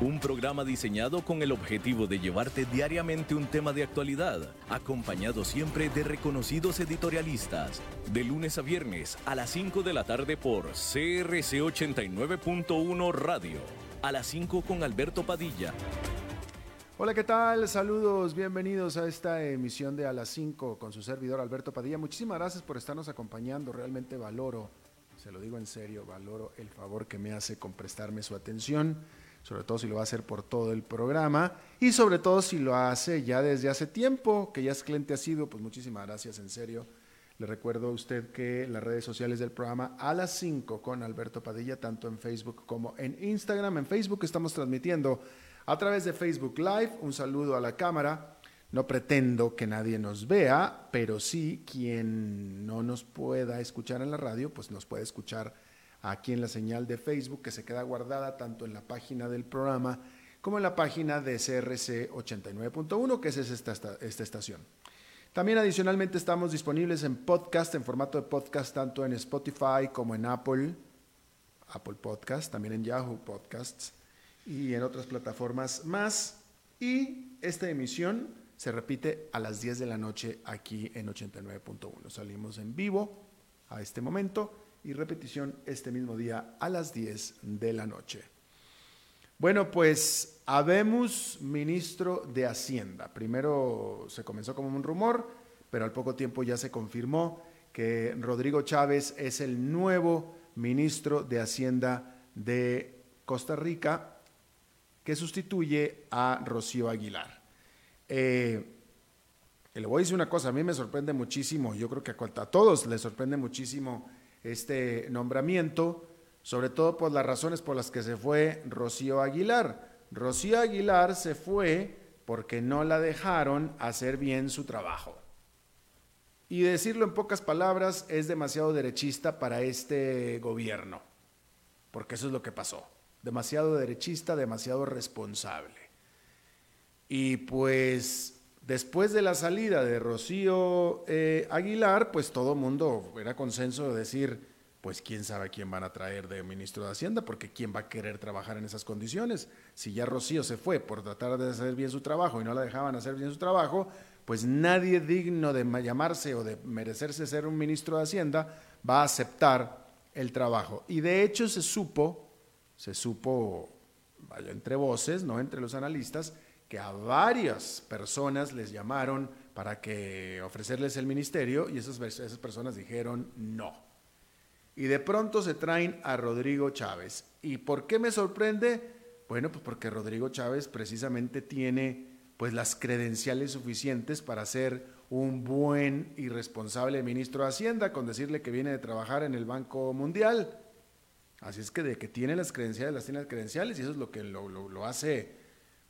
Un programa diseñado con el objetivo de llevarte diariamente un tema de actualidad, acompañado siempre de reconocidos editorialistas, de lunes a viernes a las 5 de la tarde por CRC 89.1 Radio. A las 5 con Alberto Padilla. Hola, ¿qué tal? Saludos, bienvenidos a esta emisión de A las 5 con su servidor Alberto Padilla. Muchísimas gracias por estarnos acompañando, realmente valoro se lo digo en serio, valoro el favor que me hace con prestarme su atención, sobre todo si lo va a hacer por todo el programa y sobre todo si lo hace ya desde hace tiempo, que ya es cliente ha sido, pues muchísimas gracias, en serio. Le recuerdo a usted que las redes sociales del programa a las 5 con Alberto Padilla, tanto en Facebook como en Instagram. En Facebook estamos transmitiendo a través de Facebook Live. Un saludo a la cámara no pretendo que nadie nos vea, pero sí quien no nos pueda escuchar en la radio, pues nos puede escuchar aquí en la señal de Facebook que se queda guardada tanto en la página del programa como en la página de CRC 89.1, que es esta, esta estación. También adicionalmente estamos disponibles en podcast, en formato de podcast, tanto en Spotify como en Apple, Apple Podcast, también en Yahoo Podcasts y en otras plataformas más. Y esta emisión se repite a las 10 de la noche aquí en 89.1. Salimos en vivo a este momento y repetición este mismo día a las 10 de la noche. Bueno, pues habemos ministro de Hacienda. Primero se comenzó como un rumor, pero al poco tiempo ya se confirmó que Rodrigo Chávez es el nuevo ministro de Hacienda de Costa Rica que sustituye a Rocío Aguilar. Eh, le voy a decir una cosa, a mí me sorprende muchísimo, yo creo que a, todos les sorprende muchísimo este nombramiento, sobre todo por las razones por las que se fue Rocío Aguilar. Rocío Aguilar se fue porque no la dejaron hacer bien su trabajo. Y decirlo en pocas palabras es demasiado derechista para este gobierno, porque eso es lo que pasó. Demasiado derechista, demasiado responsable. Y pues después de la salida de Rocío eh, Aguilar, pues todo mundo era consenso de decir, pues quién sabe quién van a traer de ministro de Hacienda, porque quién va a querer trabajar en esas condiciones. Si ya Rocío se fue por tratar de hacer bien su trabajo y no la dejaban hacer bien su trabajo, pues nadie digno de llamarse o de merecerse ser un ministro de Hacienda va a aceptar el trabajo. Y de hecho se supo, se supo, vaya, entre voces, no entre los analistas, que a varias personas les llamaron para que ofrecerles el ministerio y esas, esas personas dijeron no. Y de pronto se traen a Rodrigo Chávez. ¿Y por qué me sorprende? Bueno, pues porque Rodrigo Chávez precisamente tiene pues las credenciales suficientes para ser un buen y responsable ministro de Hacienda, con decirle que viene de trabajar en el Banco Mundial. Así es que de que tiene las credenciales, las tiene las credenciales, y eso es lo que lo, lo hace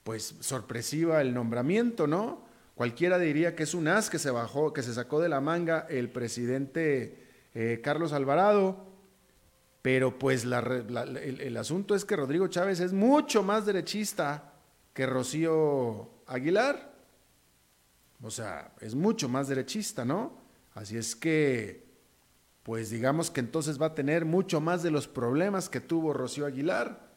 pues sorpresiva el nombramiento, ¿no? Cualquiera diría que es un as que se bajó, que se sacó de la manga el presidente eh, Carlos Alvarado, pero pues el, asunto es que Rodrigo Chávez es mucho más derechista que Rocío Aguilar. O sea, es mucho más derechista, ¿no? Así es que, pues digamos que entonces va a tener mucho más de los problemas que tuvo Rocío Aguilar.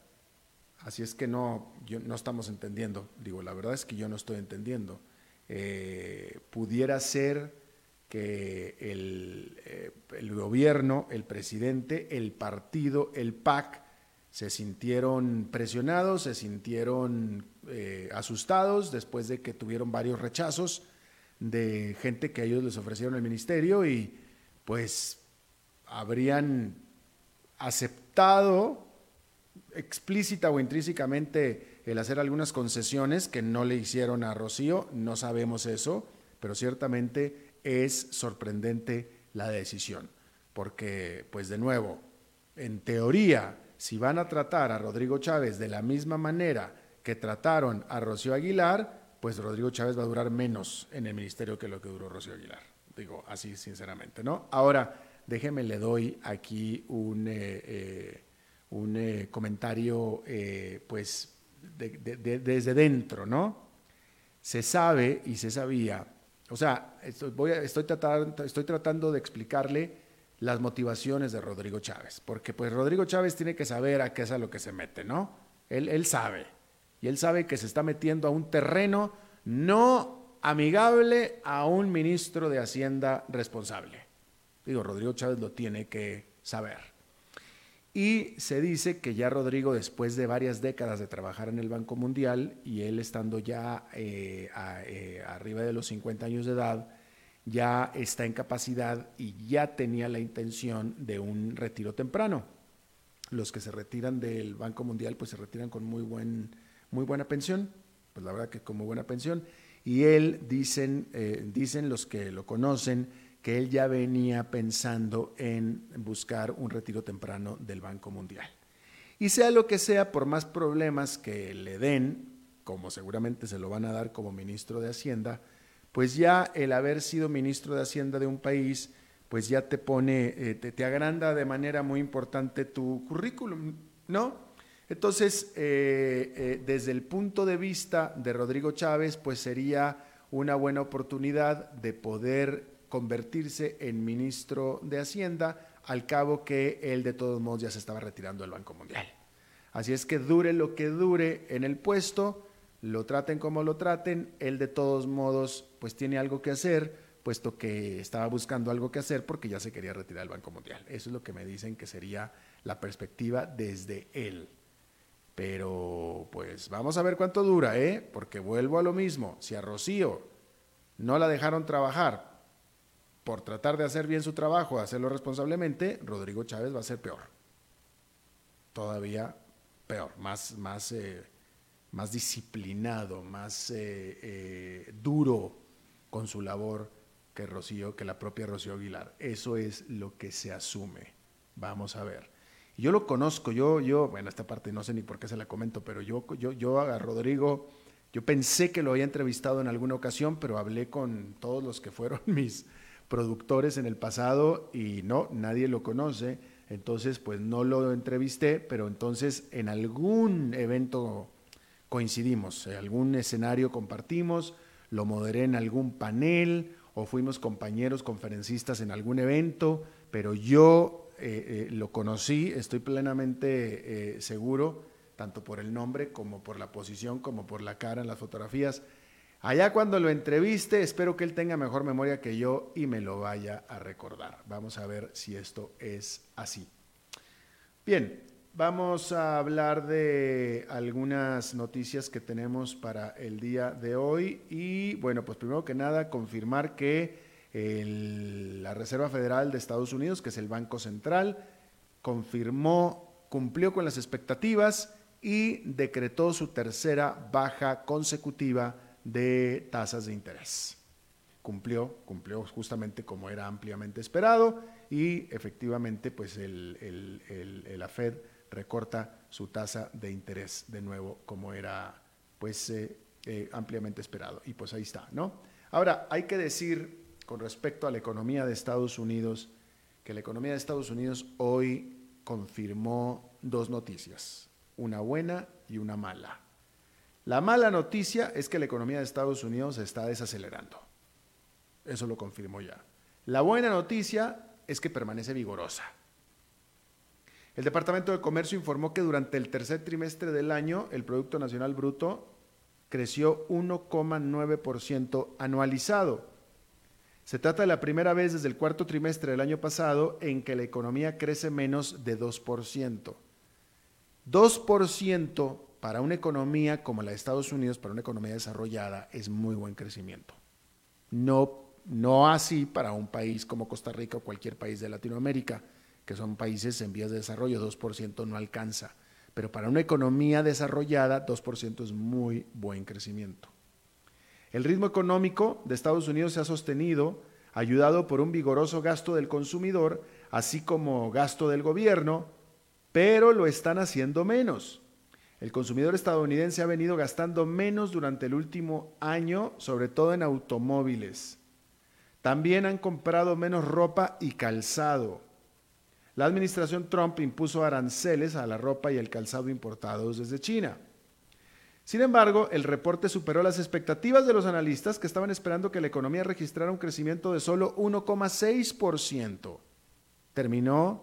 Así es que no, yo, no estamos entendiendo. Digo, la verdad es que yo no estoy entendiendo. Eh, pudiera ser que el, eh, el, gobierno, el presidente, el partido, el PAC, se sintieron presionados, se sintieron eh, asustados después de que tuvieron varios rechazos de gente que ellos les ofrecieron el ministerio y pues habrían aceptado explícita o intrínsecamente el hacer algunas concesiones que no le hicieron a Rocío, no sabemos eso, pero ciertamente es sorprendente la decisión, porque pues de nuevo, en teoría, si van a tratar a Rodrigo Chávez de la misma manera que trataron a Rocío Aguilar, pues Rodrigo Chávez va a durar menos en el ministerio que lo que duró Rocío Aguilar. Digo así sinceramente, ¿no? Ahora, déjeme le doy aquí un, un comentario, pues, desde dentro, ¿no? Se sabe y se sabía, o sea, estoy, voy estoy, tratando, estoy tratando de explicarle las motivaciones de Rodrigo Chávez, porque pues Rodrigo Chávez tiene que saber a qué es a lo que se mete, ¿no? Él, él sabe, y él sabe que se está metiendo a un terreno no amigable a un ministro de Hacienda responsable. Digo, Rodrigo Chávez lo tiene que saber. Y se dice que ya Rodrigo, después de varias décadas de trabajar en el Banco Mundial y él estando ya eh, eh, arriba de los 50 años de edad, ya está en capacidad y ya tenía la intención de un retiro temprano. Los que se retiran del Banco Mundial, pues se retiran con muy, buen, muy buena pensión, pues la verdad que con muy buena pensión. Y él, dicen, eh, dicen los que lo conocen, que él ya venía pensando en buscar un retiro temprano del Banco Mundial. Y sea lo que sea, por más problemas que le den, como seguramente se lo van a dar como ministro de Hacienda, pues ya el haber sido ministro de Hacienda de un país, pues ya te pone, eh, te, agranda de manera muy importante tu currículum, ¿no? Entonces, eh, eh, desde el punto de vista de Rodrigo Chávez, pues sería una buena oportunidad de poder convertirse en ministro de Hacienda, al cabo que él de todos modos ya se estaba retirando del Banco Mundial. Así es que dure lo que dure en el puesto, lo traten como lo traten, él de todos modos pues tiene algo que hacer, puesto que estaba buscando algo que hacer porque ya se quería retirar del Banco Mundial. Eso es lo que me dicen que sería la perspectiva desde él. Pero pues vamos a ver cuánto dura, ¿eh? Porque vuelvo a lo mismo, si a Rocío no la dejaron trabajar por tratar de hacer bien su trabajo, hacerlo responsablemente, Rodrigo Chávez va a ser peor. Todavía peor, más, más, eh, más disciplinado, más eh, eh, duro con su labor que Rocío, que la propia Rocío Aguilar. Eso es lo que se asume. Vamos a ver. Yo lo conozco, yo, yo, bueno, esta parte no sé ni por qué se la comento, pero yo, yo, yo a Rodrigo, yo pensé que lo había entrevistado en alguna ocasión, pero hablé con todos los que fueron mis, productores en el pasado y no, nadie lo conoce, entonces pues no lo entrevisté, pero entonces en algún evento coincidimos, en algún escenario compartimos, lo moderé en algún panel o fuimos compañeros conferencistas en algún evento, pero yo eh, eh, lo conocí, estoy plenamente eh, seguro, tanto por el nombre como por la posición, como por la cara en las fotografías, Allá cuando lo entreviste, espero que él tenga mejor memoria que yo y me lo vaya a recordar. Vamos a ver si esto es así. Bien, vamos a hablar de algunas noticias que tenemos para el día de hoy. Y bueno, pues primero que nada, confirmar que la Reserva Federal de Estados Unidos, que es el Banco Central, confirmó, cumplió con las expectativas y decretó su tercera baja consecutiva de tasas de interés. Cumplió, cumplió justamente como era ampliamente esperado y efectivamente pues el, la Fed recorta su tasa de interés de nuevo como era pues eh, eh, ampliamente esperado. Y pues ahí está, ¿no? Ahora, hay que decir con respecto a la economía de Estados Unidos, que la economía de Estados Unidos hoy confirmó dos noticias, una buena y una mala. La mala noticia es que la economía de Estados Unidos se está desacelerando. Eso lo confirmó ya. La buena noticia es que permanece vigorosa. El Departamento de Comercio informó que durante el tercer trimestre del año el Producto Nacional Bruto creció 1,9% anualizado. Se trata de la primera vez desde el cuarto trimestre del año pasado en que la economía crece menos de 2%. 2% para una economía como la de Estados Unidos, para una economía desarrollada, es muy buen crecimiento. No, no así para un país como Costa Rica o cualquier país de Latinoamérica, que son países en vías de desarrollo, 2% no alcanza. Pero para una economía desarrollada, 2% es muy buen crecimiento. El ritmo económico de Estados Unidos se ha sostenido, ayudado por un vigoroso gasto del consumidor, así como gasto del gobierno, pero lo están haciendo menos. El consumidor estadounidense ha venido gastando menos durante el último año, sobre todo en automóviles. También han comprado menos ropa y calzado. La administración Trump impuso aranceles a la ropa y el calzado importados desde China. Sin embargo, el reporte superó las expectativas de los analistas que estaban esperando que la economía registrara un crecimiento de solo 1,6%. Terminó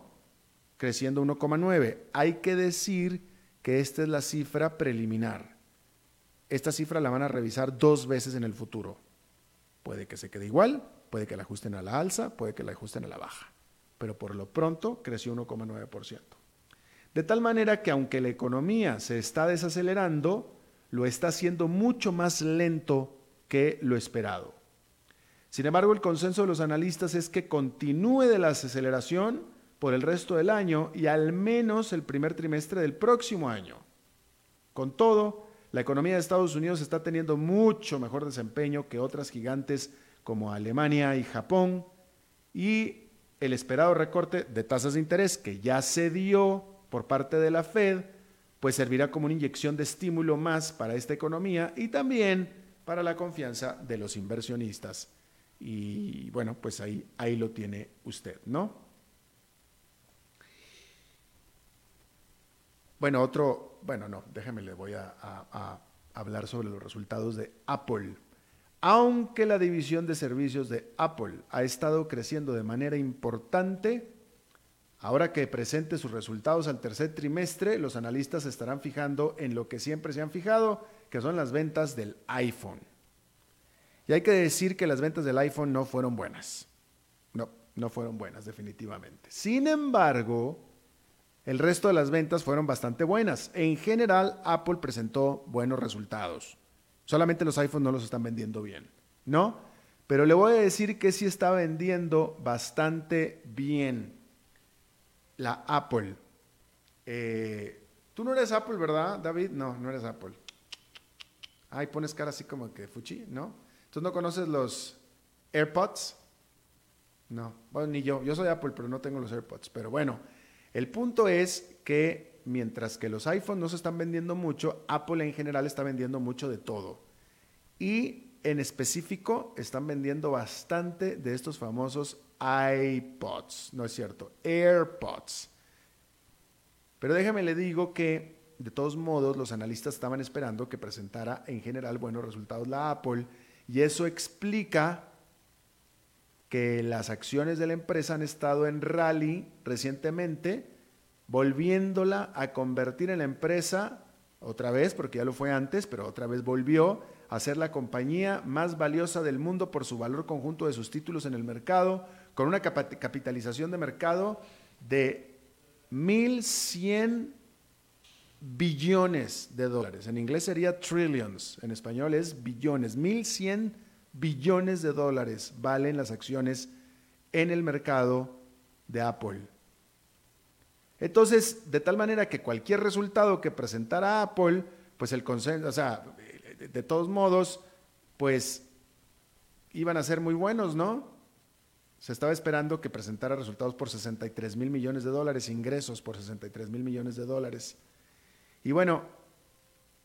creciendo 1,9%. Hay que decir que esta es la cifra preliminar. Esta cifra la van a revisar dos veces en el futuro. Puede que se quede igual, puede que la ajusten a la alza, puede que la ajusten a la baja. Pero por lo pronto creció 1,9%. De tal manera que aunque la economía se está desacelerando, lo está haciendo mucho más lento que lo esperado. Sin embargo, el consenso de los analistas es que continúe de la desaceleración por el resto del año y al menos el primer trimestre del próximo año. Con todo, la economía de Estados Unidos está teniendo mucho mejor desempeño que otras gigantes como Alemania y Japón y el esperado recorte de tasas de interés que ya se dio por parte de la Fed pues servirá como una inyección de estímulo más para esta economía y también para la confianza de los inversionistas. Y bueno, pues ahí, ahí lo tiene usted, ¿no? Bueno, otro, bueno, no, déjeme, le voy a, hablar sobre los resultados de Apple. Aunque la división de servicios de Apple ha estado creciendo de manera importante, Ahora que presente sus resultados al tercer trimestre, los analistas se estarán fijando en lo que siempre se han fijado, que son las ventas del iPhone. Y hay que decir que las ventas del iPhone no fueron buenas. No, no fueron buenas definitivamente. Sin embargo, el resto de las ventas fueron bastante buenas. En general, Apple presentó buenos resultados. Solamente los iPhones no los están vendiendo bien, ¿no? Pero le voy a decir que sí está vendiendo bastante bien la Apple. Eh, Tú no eres Apple, ¿verdad, David? No, no eres Apple. Ay, pones cara así como que fuchi, ¿no? ¿Tú no conoces los AirPods? No, bueno, ni yo. Yo soy Apple, pero no tengo los AirPods. Pero bueno, el punto es que mientras que los iPhones no se están vendiendo mucho, Apple en general está vendiendo mucho de todo. Y en específico están vendiendo bastante de estos famosos iPods, no es cierto, AirPods. Pero déjame le digo que de todos modos los analistas estaban esperando que presentara en general buenos resultados la Apple y eso explica que las acciones de la empresa han estado en rally recientemente, volviéndola a convertir en la empresa otra vez, porque ya lo fue antes, pero otra vez volvió a ser la compañía más valiosa del mundo por su valor conjunto de sus títulos en el mercado, con una capitalización de mercado de 1.100 billones de dólares. En inglés sería trillions, en español es billones. 1.100 billones de dólares valen las acciones en el mercado de Apple. Entonces, de tal manera que cualquier resultado que presentara Apple, pues el consenso, o sea, de todos modos, pues iban a ser muy buenos, ¿no? Se estaba esperando que presentara resultados por 63 mil millones de dólares, ingresos por 63 mil millones de dólares. Y bueno,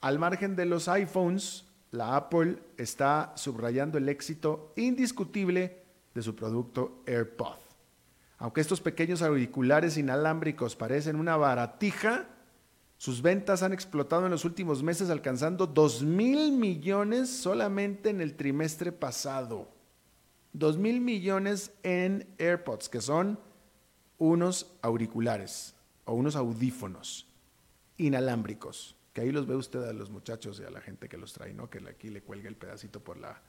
al margen de los iPhones, la Apple está subrayando el éxito indiscutible de su producto AirPod. Aunque estos pequeños auriculares inalámbricos parecen una baratija, sus ventas han explotado en los últimos meses alcanzando 2 mil millones solamente en el trimestre pasado. 2 mil millones en AirPods, que son unos auriculares o unos audífonos inalámbricos, que ahí los ve usted a los muchachos y a la gente que los trae, ¿no? Que aquí le cuelga el pedacito por la,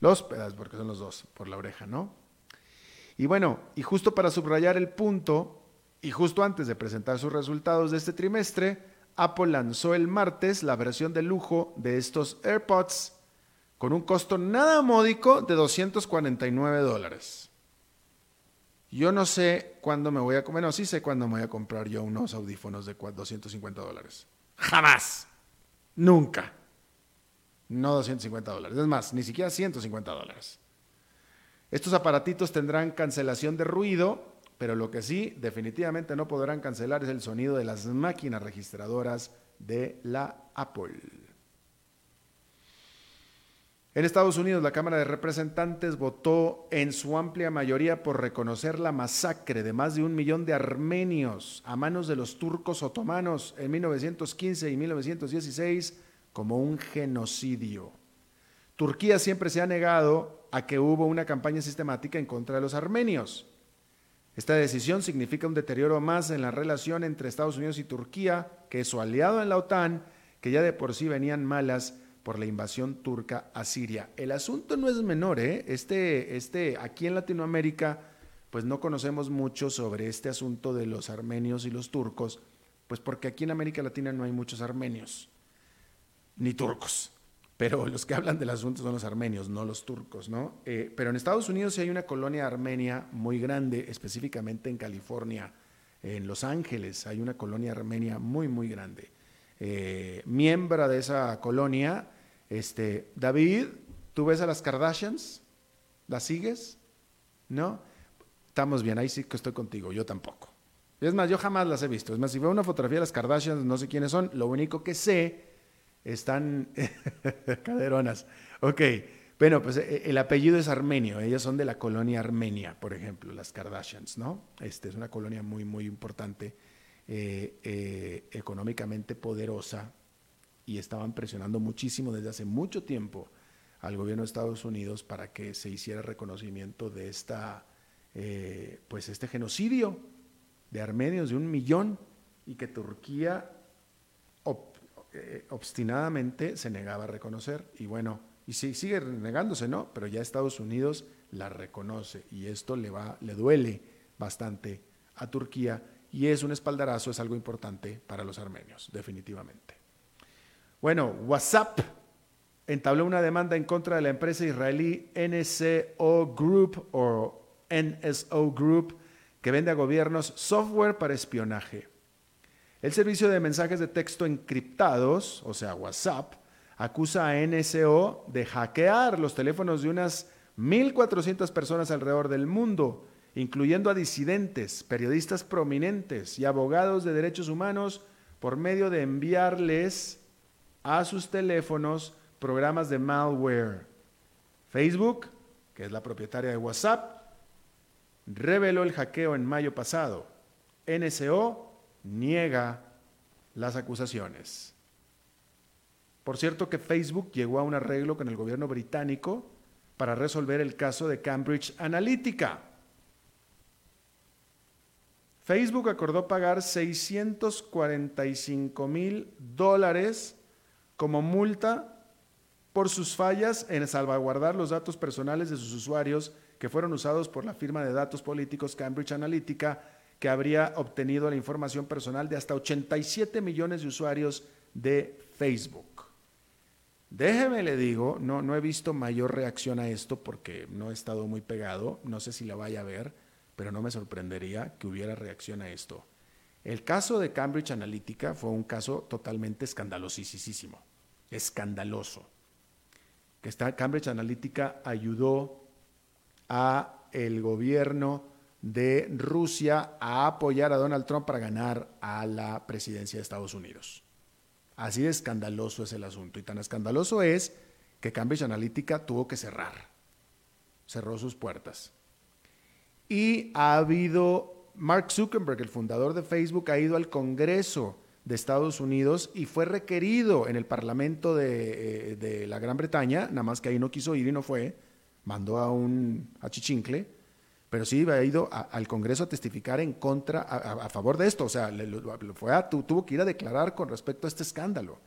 los pedazos, porque son los dos, por la oreja, ¿no? Y bueno, y justo para subrayar el punto, y justo antes de presentar sus resultados de este trimestre, Apple lanzó el martes la versión de lujo de estos AirPods con un costo nada módico de 249 dólares. Yo no sé cuándo me voy a comer, no, sí sé cuándo me voy a comprar yo unos audífonos de 250 dólares. Jamás. Nunca. No 250 dólares. Es más, ni siquiera 150 dólares. Estos aparatitos tendrán cancelación de ruido, pero lo que sí definitivamente no podrán cancelar es el sonido de las máquinas registradoras de la Apple. En Estados Unidos, la Cámara de Representantes votó en su amplia mayoría por reconocer la masacre de más de un millón de armenios a manos de los turcos otomanos en 1915 y 1916 como un genocidio. Turquía siempre se ha negado a que hubo una campaña sistemática en contra de los armenios. Esta decisión significa un deterioro más en la relación entre Estados Unidos y Turquía, que es su aliado en la OTAN, que ya de por sí venían malas por la invasión turca a Siria. El asunto no es menor, ¿eh? Este, este, aquí en Latinoamérica, pues no conocemos mucho sobre este asunto de los armenios y los turcos, pues porque aquí en América Latina no hay muchos armenios, ni turcos. Pero los que hablan del asunto son los armenios, no los turcos, ¿no? Eh, pero en Estados Unidos sí hay una colonia armenia muy grande, específicamente en California, en Los Ángeles, hay una colonia armenia muy, muy grande. Eh, miembro de esa colonia este, David, ¿tú ves a las Kardashians? ¿Las sigues? ¿No? Estamos bien, ahí sí que estoy contigo, yo tampoco. Es más, yo jamás las he visto. Es más, si veo una fotografía de las Kardashians, no sé quiénes son. Lo único que sé están caderonas. Ok, bueno, pues eh, el apellido es armenio. Ellas son de la colonia Armenia, por ejemplo, las Kardashians, ¿no? Este es una colonia muy, muy importante, eh, eh, económicamente poderosa, y estaban presionando muchísimo desde hace mucho tiempo al gobierno de Estados Unidos para que se hiciera reconocimiento de esta, eh, pues este genocidio de armenios de un millón y que Turquía eh, obstinadamente se negaba a reconocer. Y bueno, y sí, sigue negándose, ¿no? Pero ya Estados Unidos la reconoce y esto le, va, le duele bastante a Turquía y es un espaldarazo, es algo importante para los armenios, definitivamente. Bueno, WhatsApp entabló una demanda en contra de la empresa israelí NSO Group o NSO Group que vende a gobiernos software para espionaje. El servicio de mensajes de texto encriptados, o sea, WhatsApp, acusa a NSO de hackear los teléfonos de unas 1.400 personas alrededor del mundo, incluyendo a disidentes, periodistas prominentes y abogados de derechos humanos, por medio de enviarles a sus teléfonos programas de malware. Facebook, que es la propietaria de WhatsApp, reveló el hackeo en mayo pasado. NSO niega las acusaciones. Por cierto que Facebook llegó a un arreglo con el gobierno británico para resolver el caso de Cambridge Analytica. Facebook acordó pagar 645 mil dólares como multa por sus fallas en salvaguardar los datos personales de sus usuarios que fueron usados por la firma de datos políticos Cambridge Analytica, que habría obtenido la información personal de hasta 87 millones de usuarios de Facebook. Déjeme le digo, no, no he visto mayor reacción a esto porque no he estado muy pegado, no sé si la vaya a ver, pero no me sorprendería que hubiera reacción a esto. El caso de Cambridge Analytica fue un caso totalmente escandalosísimo, escandaloso. Que Cambridge Analytica ayudó a el gobierno de Rusia a apoyar a Donald Trump para ganar a la presidencia de Estados Unidos. Así de escandaloso es el asunto. Y tan escandaloso es que Cambridge Analytica tuvo que cerrar. Cerró sus puertas. Y ha habido Mark Zuckerberg, el fundador de Facebook, ha ido al Congreso de Estados Unidos y fue requerido en el Parlamento de, eh, la Gran Bretaña, nada más que ahí no quiso ir y no fue, mandó a un achichincle, pero sí ha ido al Congreso a testificar en contra, a, favor de esto, o sea, fue tuvo que ir a declarar con respecto a este escándalo.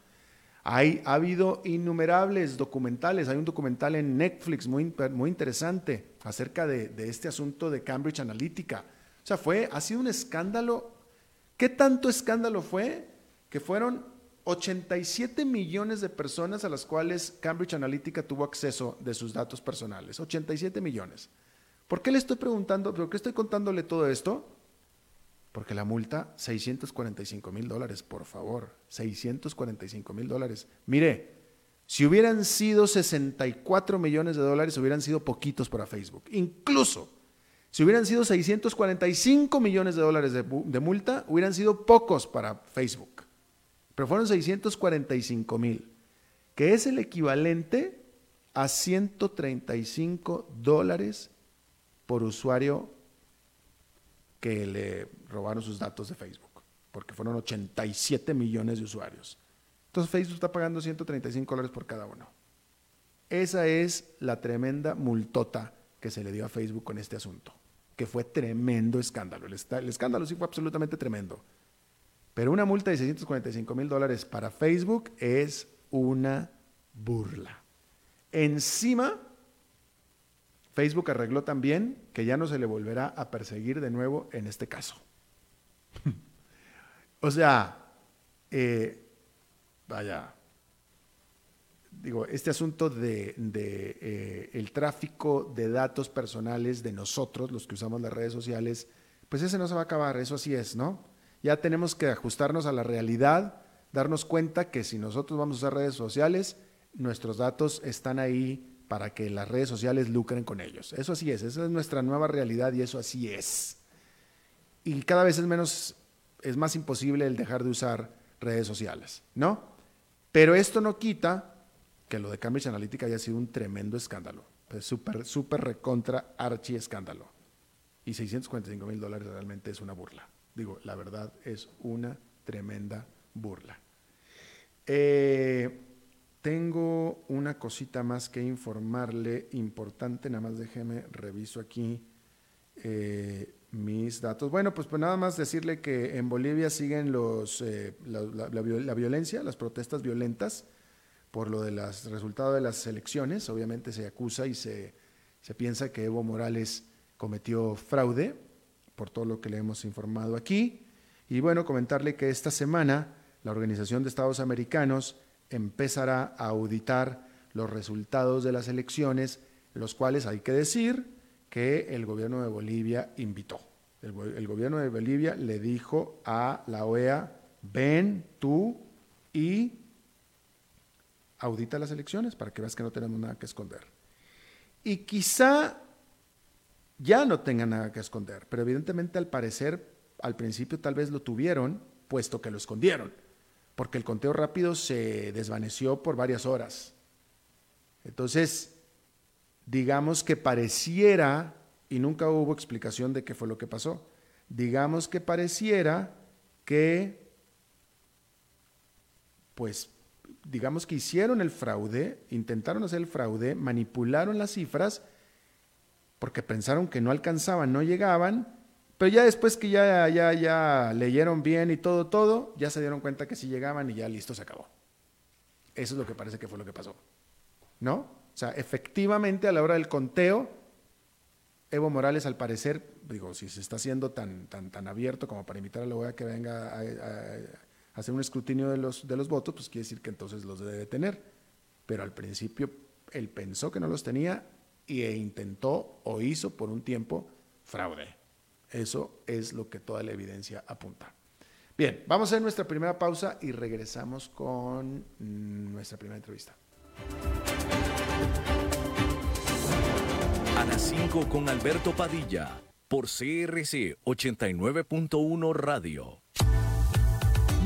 Hay, ha habido innumerables documentales, hay un documental en Netflix muy, muy interesante acerca de, de este asunto de Cambridge Analytica o sea, fue, ha sido un escándalo. ¿Qué tanto escándalo fue? Que fueron 87 millones de personas a las cuales Cambridge Analytica tuvo acceso de sus datos personales. 87 millones. ¿Por qué le estoy preguntando, por qué estoy contándole todo esto? Porque la multa, 645 mil dólares, por favor, 645 mil dólares. Mire, si hubieran sido 64 millones de dólares, hubieran sido poquitos para Facebook. Incluso si hubieran sido 645 millones de dólares de, multa, hubieran sido pocos para Facebook. Pero fueron 645 mil, que es el equivalente a 135 dólares por usuario que le robaron sus datos de Facebook, porque fueron 87 millones de usuarios. Entonces Facebook está pagando 135 dólares por cada uno. Esa es la tremenda multota que se le dio a Facebook con este asunto, que fue tremendo escándalo. El, escándalo sí fue absolutamente tremendo. Pero una multa de 645 mil dólares para Facebook es una burla. Encima, Facebook arregló también que ya no se le volverá a perseguir de nuevo en este caso. o sea, eh, vaya, digo, este asunto de, eh, el tráfico de datos personales de nosotros, los que usamos las redes sociales, pues ese no se va a acabar, eso así es, ¿no? Ya tenemos que ajustarnos a la realidad, darnos cuenta que si nosotros vamos a usar redes sociales, nuestros datos están ahí para que las redes sociales lucren con ellos. Eso así es, esa es nuestra nueva realidad y eso así es. Y cada vez es menos, es más imposible el dejar de usar redes sociales, ¿no? Pero esto no quita que lo de Cambridge Analytica haya sido un tremendo escándalo. Pues súper, súper recontra archi escándalo. Y 645 mil dólares realmente es una burla. Digo, la verdad es una tremenda burla. Eh, tengo una cosita más que informarle, importante, nada más déjeme, reviso aquí eh, mis datos. Bueno, pues, pues, nada más decirle que en Bolivia siguen los, eh, la, violencia, las protestas violentas por lo de los resultados de las elecciones. Obviamente se acusa y se, se piensa que Evo Morales cometió fraude por todo lo que le hemos informado aquí. Y bueno, comentarle que esta semana la Organización de Estados Americanos empezará a auditar los resultados de las elecciones, los cuales hay que decir que el gobierno de Bolivia invitó. El, gobierno de Bolivia le dijo a la OEA, ven tú y audita las elecciones para que veas que no tenemos nada que esconder. Y quizá ya no tengan nada que esconder, pero evidentemente al parecer al principio tal vez lo tuvieron, puesto que lo escondieron, porque el conteo rápido se desvaneció por varias horas. Entonces, digamos que pareciera, y nunca hubo explicación de qué fue lo que pasó, digamos que pareciera que, pues, digamos que hicieron el fraude, intentaron hacer el fraude, manipularon las cifras, porque pensaron que no alcanzaban, no llegaban, pero ya después que ya, ya, ya leyeron bien y todo, todo, ya se dieron cuenta que sí llegaban y ya listo, se acabó. Eso es lo que parece que fue lo que pasó. ¿No? O sea, efectivamente a la hora del conteo, Evo Morales al parecer, digo, si se está haciendo tan, tan, tan abierto como para invitar a la OEA que venga a, a, hacer un escrutinio de los, de los votos, pues quiere decir que entonces los debe tener. Pero al principio él pensó que no los tenía e intentó o hizo por un tiempo fraude. Eso es lo que toda la evidencia apunta. Bien, vamos a hacer nuestra primera pausa y regresamos con nuestra primera entrevista. A las 5 con Alberto Padilla, por CRC 89.1 Radio.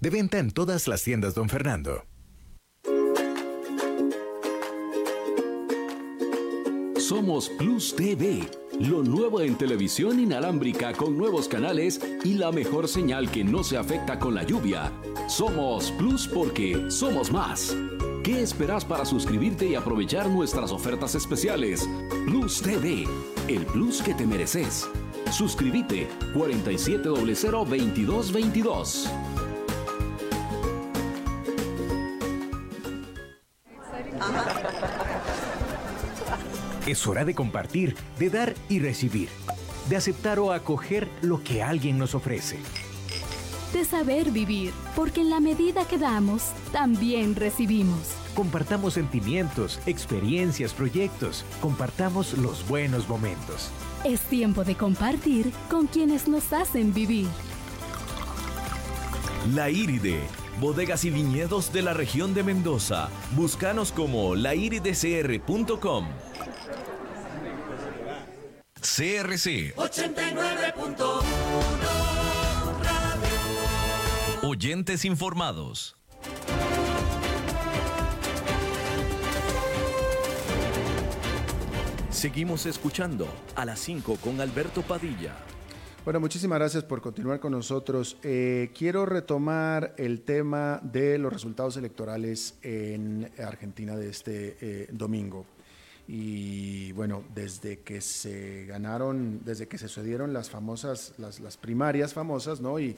De venta en todas las tiendas, don Fernando. Somos Plus TV, lo nuevo en televisión inalámbrica con nuevos canales y la mejor señal que no se afecta con la lluvia. Somos Plus porque somos más. ¿Qué esperas para suscribirte y aprovechar nuestras ofertas especiales? Plus TV, el plus que te mereces. Suscríbete 47002222. Es hora de compartir, de dar y recibir, de aceptar o acoger lo que alguien nos ofrece. De saber vivir, porque en la medida que damos, también recibimos. Compartamos sentimientos, experiencias, proyectos. Compartamos los buenos momentos. Es tiempo de compartir con quienes nos hacen vivir. La Iride, bodegas y viñedos de la región de Mendoza. Búscanos como lairidecr.com. CRC 89.1 Oyentes informados. Seguimos escuchando a las 5 con Alberto Padilla. Bueno, muchísimas gracias por continuar con nosotros. Eh, quiero retomar el tema de los resultados electorales en Argentina de este eh, domingo. Y bueno, desde que se ganaron, desde que se sucedieron las famosas, las, las primarias famosas, ¿no? Y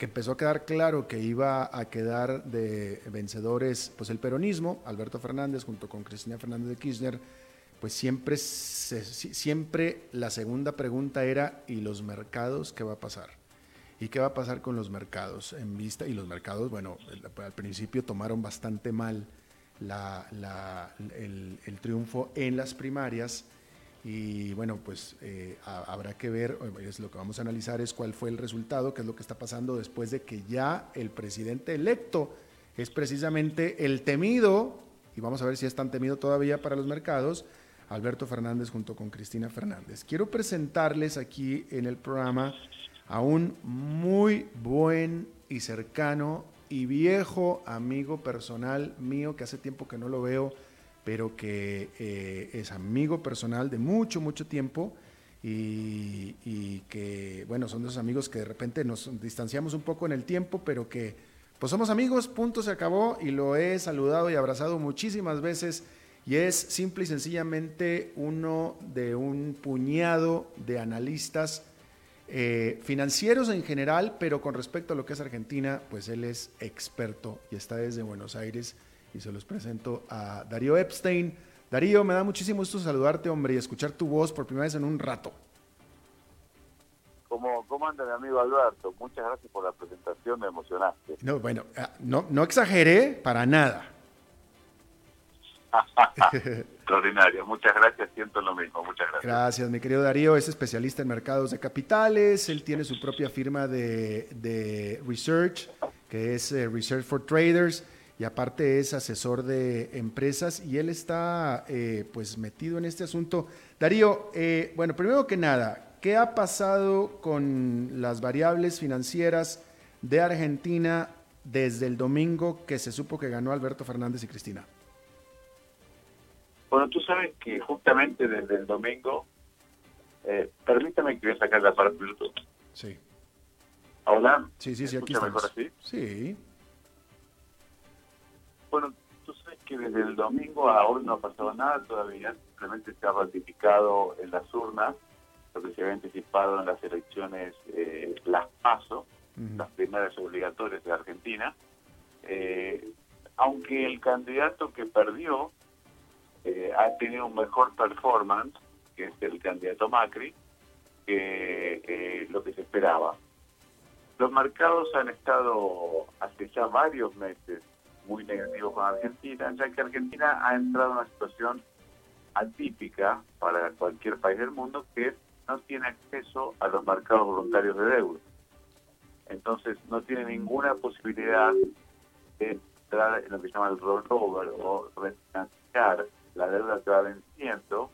que empezó a quedar claro que iba a quedar de vencedores, pues el peronismo, Alberto Fernández junto con Cristina Fernández de Kirchner, pues siempre, siempre la segunda pregunta era, ¿y los mercados qué va a pasar? ¿Y qué va a pasar con los mercados en vista? Y los mercados, bueno, al principio tomaron bastante mal la, el, triunfo en las primarias y bueno, pues eh, habrá que ver, es lo que vamos a analizar es cuál fue el resultado, qué es lo que está pasando después de que ya el presidente electo es precisamente el temido, y vamos a ver si es tan temido todavía para los mercados, Alberto Fernández junto con Cristina Fernández. Quiero presentarles aquí en el programa a un muy buen y cercano y viejo amigo personal mío que hace tiempo que no lo veo, pero que eh, es amigo personal de mucho, mucho tiempo. Y, y, que, bueno, son de esos amigos que de repente nos distanciamos un poco en el tiempo, pero que, pues somos amigos, punto, se acabó, y lo he saludado y abrazado muchísimas veces y es simple y sencillamente uno de un puñado de analistas eh, financieros en general, pero con respecto a lo que es Argentina, pues él es experto y está desde Buenos Aires y se los presento a Darío Epstein. Darío, me da muchísimo gusto saludarte, hombre, y escuchar tu voz por primera vez en un rato. ¿Cómo, cómo anda mi amigo Alberto? Muchas gracias por la presentación, me emocionaste. No, bueno, ah, no, no exageré para nada. Extraordinario, muchas gracias, siento lo mismo, muchas gracias. Gracias, mi querido Darío, es especialista en mercados de capitales, él tiene su propia firma de, research, que es eh, Research for Traders, y aparte es asesor de empresas, y él está eh, pues metido en este asunto. Darío, eh, bueno, primero que nada, ¿qué ha pasado con las variables financieras de Argentina desde el domingo que se supo que ganó Alberto Fernández y Cristina? Bueno, tú sabes que justamente desde el domingo, eh, permítame que voy a sacar la parte Bluetooth. Sí. ¿Ahora? Sí, sí, sí, aquí está mejor así? Sí. Bueno, tú sabes que desde el domingo a hoy no ha pasado nada todavía, simplemente se ha ratificado en las urnas lo que se había anticipado en las elecciones, eh, las PASO, las primeras obligatorias de Argentina. Eh, aunque el candidato que perdió eh, ha tenido un mejor performance, que es el candidato Macri, que lo que se esperaba. Los mercados han estado hace ya varios meses muy negativos con Argentina, ya que Argentina ha entrado en una situación atípica para cualquier país del mundo, que no tiene acceso a los mercados voluntarios de deuda. Entonces no tiene ninguna posibilidad de entrar en lo que se llama el rollover o refinanciar la deuda que va venciendo,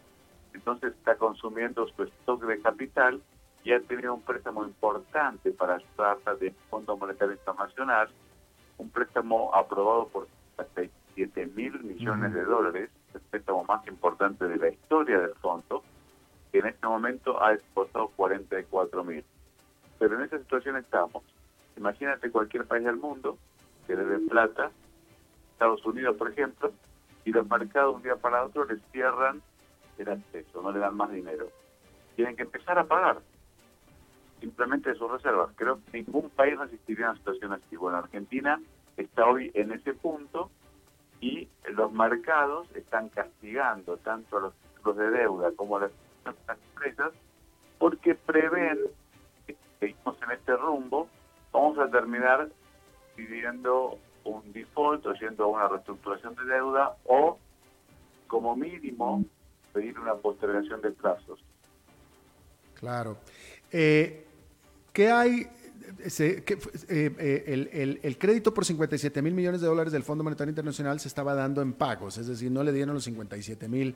entonces está consumiendo su stock de capital y ha tenido un préstamo importante para ayudar del Fondo Monetario Internacional, un préstamo aprobado por 7 mil millones de dólares, el préstamo más importante de la historia del fondo, que en este momento ha exportado 44 mil. Pero en esa situación estamos. Imagínate cualquier país del mundo que debe plata, Estados Unidos, por ejemplo, y los mercados un día para otro les cierran el acceso, no le dan más dinero. Tienen que empezar a pagar simplemente de sus reservas. Creo que ningún país resistiría una situación así. Bueno, Argentina está hoy en ese punto y los mercados están castigando tanto a los títulos de deuda como a las empresas porque prevén que seguimos en este rumbo, vamos a terminar viviendo un default o yendo a una reestructuración de deuda o como mínimo pedir una postergación de plazos. Claro. Eh, ¿Qué hay? Se, que, eh, eh, el, el, el, crédito por 57 mil millones de dólares del Fondo Monetario Internacional se estaba dando en pagos, es decir, no le dieron los 57 mil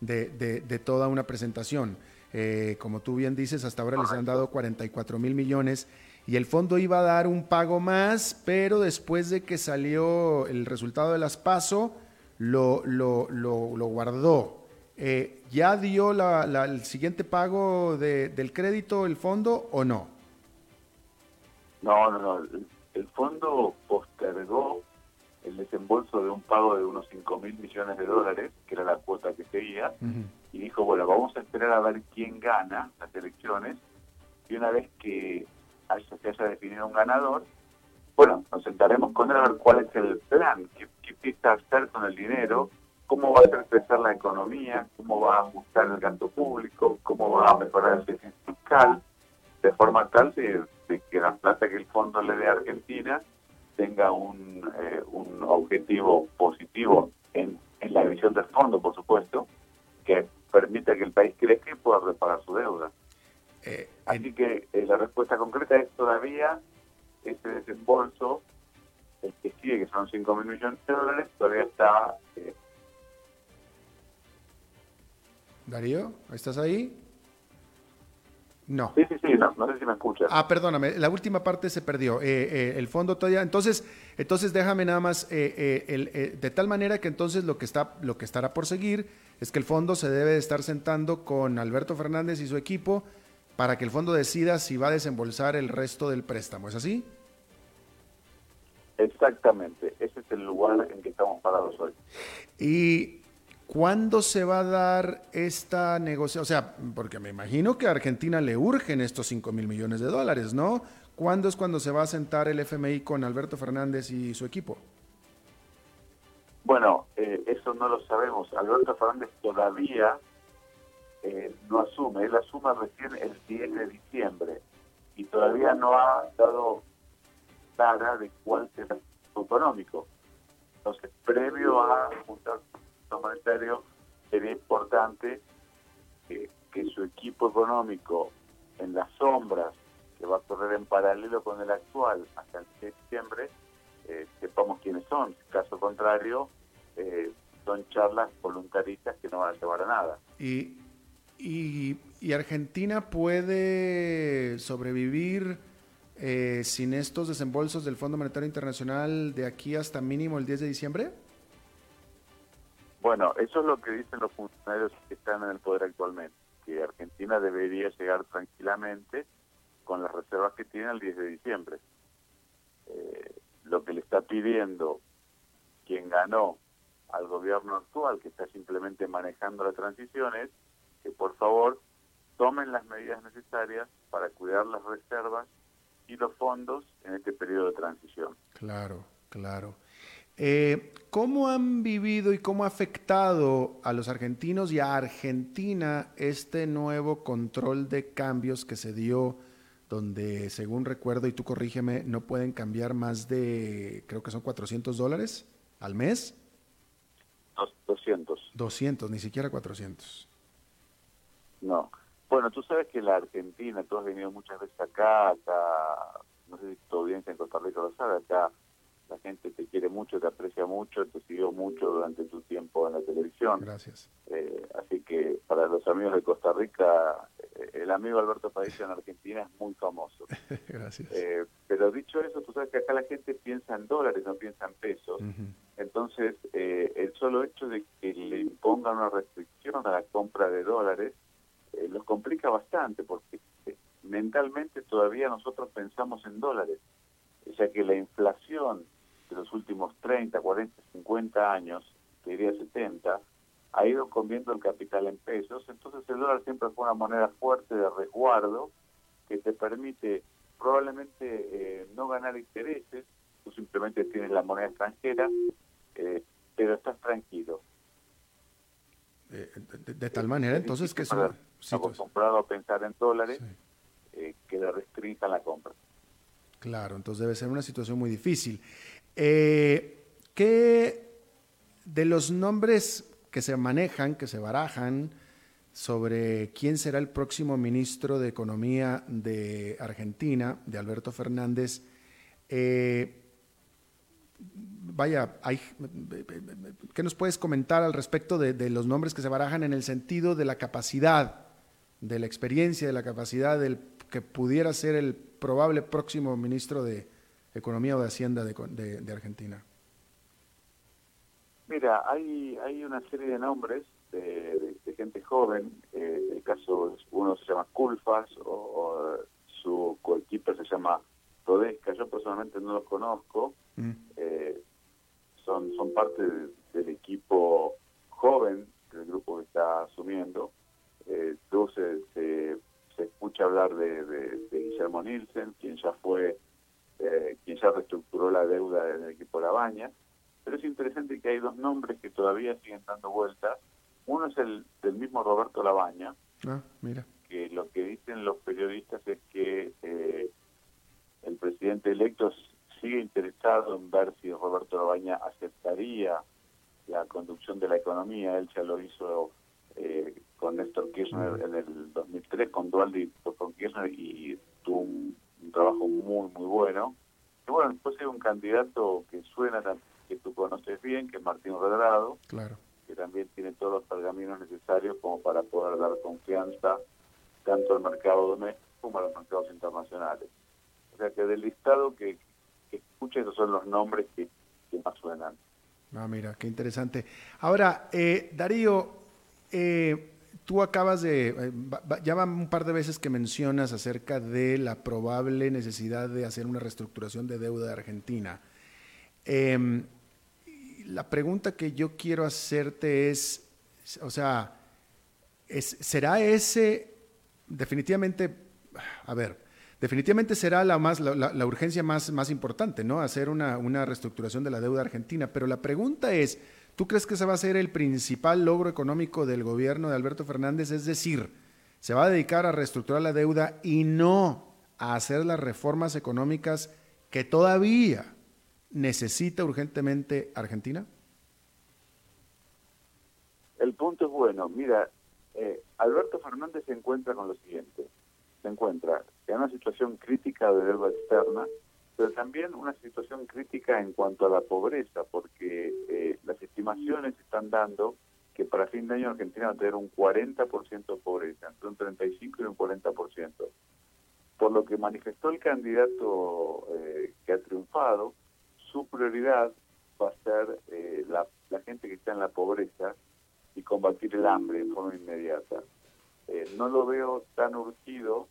de, de, de, toda una presentación. Eh, como tú bien dices, hasta ahora les han dado 44 mil millones y el fondo iba a dar un pago más, pero después de que salió el resultado de las PASO, lo, lo, lo, lo guardó. Eh, ¿Ya dio la, la, el siguiente pago de, del crédito el fondo o no? No, no, no. El, el fondo postergó el desembolso de un pago de unos 5 mil millones de dólares, que era la cuota que seguía, uh -huh. y dijo, bueno, vamos a esperar a ver quién gana las elecciones, y una vez que haya, se haya definido un ganador, bueno, nos sentaremos con él a ver cuál es el plan, qué, qué piensa hacer con el dinero, cómo va a crecer la economía, cómo va a ajustar el gasto público, cómo va a mejorar el déficit fiscal, de forma tal de, que la plata que el fondo le dé a Argentina tenga un, eh, un objetivo positivo en, en, la visión del fondo, por supuesto, que permita que el país crezca y pueda repagar su deuda. Eh, Así que eh, la respuesta concreta es todavía ese desembolso, el que sigue, que son 5 mil millones de dólares, todavía está eh, Darío, ¿estás ahí? No. Sí, sí, sí, no, no, sé si me escuchas. Ah, perdóname, la última parte se perdió. Eh, eh, el fondo todavía. Entonces, entonces déjame nada más. Eh, el, de tal manera que entonces lo que está, lo que estará por seguir es que el fondo se debe de estar sentando con Alberto Fernández y su equipo para que el fondo decida si va a desembolsar el resto del préstamo. ¿Es así? Exactamente. Ese es el lugar en que estamos parados hoy. Y ¿Cuándo se va a dar esta negociación? O sea, porque me imagino que a Argentina le urgen estos 5 mil millones de dólares, ¿no? ¿Cuándo es cuando se va a sentar el FMI con Alberto Fernández y su equipo? Bueno, eh, eso no lo sabemos. Alberto Fernández todavía eh, no asume. Él asume recién el 10 de diciembre y todavía no ha dado clara de cuál será el económico. Entonces, previo a juntar monetario sería importante que, su equipo económico en las sombras que va a correr en paralelo con el actual hasta el 6 de diciembre eh, sepamos quiénes son caso contrario eh, son charlas voluntaristas que no van a llevar a nada y, y, Argentina puede sobrevivir eh, sin estos desembolsos del Fondo Monetario Internacional de aquí hasta mínimo el 10 de diciembre? Bueno, eso es lo que dicen los funcionarios que están en el poder actualmente, que Argentina debería llegar tranquilamente con las reservas que tiene el 10 de diciembre. Eh, lo que le está pidiendo quien ganó al gobierno actual, que está simplemente manejando la transición, es que por favor tomen las medidas necesarias para cuidar las reservas y los fondos en este periodo de transición. Claro, claro. Eh, ¿Cómo han vivido y cómo ha afectado a los argentinos y a Argentina este nuevo control de cambios que se dio, donde según recuerdo, y tú corrígeme, no pueden cambiar más de, creo que son 400 dólares al mes? 200. 200, ni siquiera 400. No. Bueno, tú sabes que la Argentina, tú has venido muchas veces acá, acá, no sé si tu audiencia en Costa Rica lo sabe, acá la gente te quiere mucho, te aprecia mucho, te siguió mucho durante tu tiempo en la televisión. Gracias. Eh, así que para los amigos de Costa Rica, eh, el amigo Alberto Padilla en Argentina es muy famoso. Gracias. Eh, pero dicho eso, tú sabes que acá la gente piensa en dólares, no piensa en pesos. Uh -huh. Entonces, eh, el solo hecho de que le impongan una restricción a la compra de dólares los bastante porque mentalmente todavía nosotros pensamos en dólares. Sea que la inflación de los últimos 30, 40, 50 años, te diría 70, ha ido comiendo el capital en pesos, entonces el dólar siempre fue una moneda fuerte de resguardo que te permite probablemente eh, no ganar intereses, tú simplemente tienes la moneda extranjera, eh, pero estás tranquilo. De, de, de tal manera entonces que... Son, estamos acostumbrado a pensar en dólares sí. eh, que le restrinjan la compra. Claro, entonces debe ser una situación muy difícil. Eh, ¿qué de los nombres que se manejan, que se barajan sobre quién será el próximo ministro de Economía de Argentina, de Alberto Fernández, eh, vaya, hay, ¿qué nos puedes comentar al respecto de, de, los nombres que se barajan en el sentido de la capacidad, de la experiencia, de la capacidad del que pudiera ser el probable próximo ministro de Economía o de Hacienda de, de, de Argentina? Mira, hay, hay una serie de nombres de, de gente joven. Eh, el caso, uno se llama Culfas o, o su coequiper se llama Todesca. Yo personalmente no los conozco. Mm. Eh, son, son parte de, del equipo joven del grupo que está asumiendo. Eh, se, se, se, escucha hablar de, de, de, Guillermo Nielsen, quien ya fue, eh, quien ya reestructuró la deuda del equipo La Baña. Pero es interesante que hay dos nombres que todavía siguen dando vueltas. Uno es el del mismo Roberto Labaña, ah, mira. que lo que dicen los periodistas es que eh, el presidente electo sigue interesado en ver si Roberto Labaña aceptaría la conducción de la economía. Él ya lo hizo eh, con Néstor Kirchner en el 2003, con Dualdi con Kirchner y tuvo un, un, trabajo muy, muy bueno. Y bueno, después hay un candidato que suena que tú conoces bien, que es Martín Redrado, claro. que también tiene todos los pergaminos necesarios como para poder dar confianza tanto al mercado doméstico como a los mercados internacionales. O sea que del listado que, que escucha, esos son los nombres que, que, más suenan. Ah, mira, qué interesante. Ahora, eh, Darío, eh, tú acabas de, eh, ya van un par de veces que mencionas acerca de la probable necesidad de hacer una reestructuración de deuda de Argentina. Eh, la pregunta que yo quiero hacerte es, o sea, es, ¿será ese definitivamente, a ver, definitivamente será la, más, la, urgencia más, más importante, ¿no? Hacer una, una reestructuración de la deuda argentina. Pero la pregunta es, ¿tú crees que ese va a ser el principal logro económico del gobierno de Alberto Fernández? Es decir, se va a dedicar a reestructurar la deuda y no a hacer las reformas económicas que todavía necesita urgentemente Argentina? El punto es bueno. Mira, eh, Alberto Fernández se encuentra con lo siguiente. Se encuentra en una situación crítica de deuda externa, pero también una situación crítica en cuanto a la pobreza, porque eh, las estimaciones están dando que para fin de año Argentina va a tener un 40% de pobreza, entre un 35 y un 40%. Por lo que manifestó el candidato eh, que ha triunfado, su prioridad va a ser eh, la, gente que está en la pobreza y combatir el hambre en forma inmediata. Eh, no lo veo tan urgido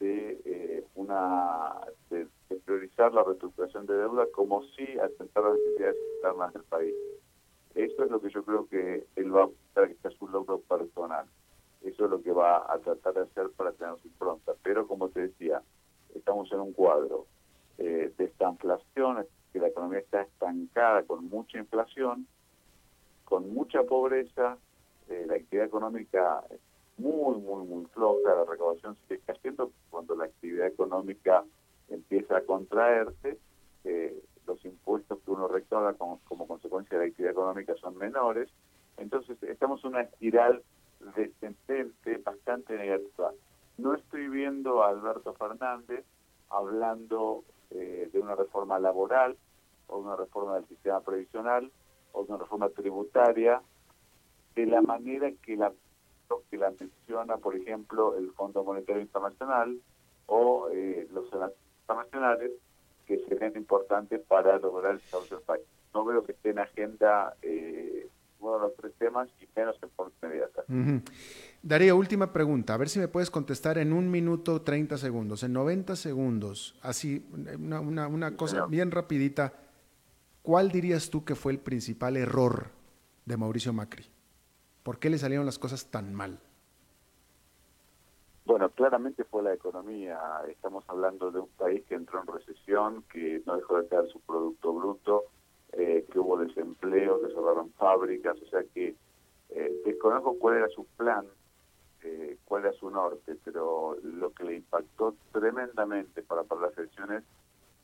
de eh, una de, priorizar la reestructuración de deuda como sí atentar las necesidades externas del país. Eso es lo que yo creo que él va a buscar que sea su logro personal. Eso es lo que va a tratar de hacer para tener su impronta. Pero como te decía, estamos en un cuadro eh, de esta inflación, que la economía está estancada con mucha inflación, con mucha pobreza, la actividad económica muy, muy, muy floja, la recaudación sigue cayendo cuando la actividad económica empieza a contraerse, eh, los impuestos que uno recauda como, como, consecuencia de la actividad económica son menores, entonces estamos en una espiral descendente bastante negativa. No estoy viendo a Alberto Fernández hablando eh, de una reforma laboral o una reforma del sistema previsional o una reforma tributaria de la manera que la que la menciona, por ejemplo, el Fondo Monetario Internacional o eh, los internacionales que serían importantes para lograr el desarrollo del país. No veo que esté en agenda eh, uno de los tres temas y menos en forma inmediata. Uh -huh. Darío, última pregunta, a ver si me puedes contestar en un minuto 30 segundos, en 90 segundos, así, una, una, una sí, cosa señor. bien rapidita. ¿Cuál dirías tú que fue el principal error de Mauricio Macri? ¿Por qué le salieron las cosas tan mal? Bueno, claramente fue la economía. Estamos hablando de un país que entró en recesión, que no dejó de caer su Producto Bruto, eh, que hubo desempleo, que cerraron fábricas, o sea que eh, desconozco cuál era su plan, eh, cuál era su norte, pero lo que le impactó tremendamente para, para las elecciones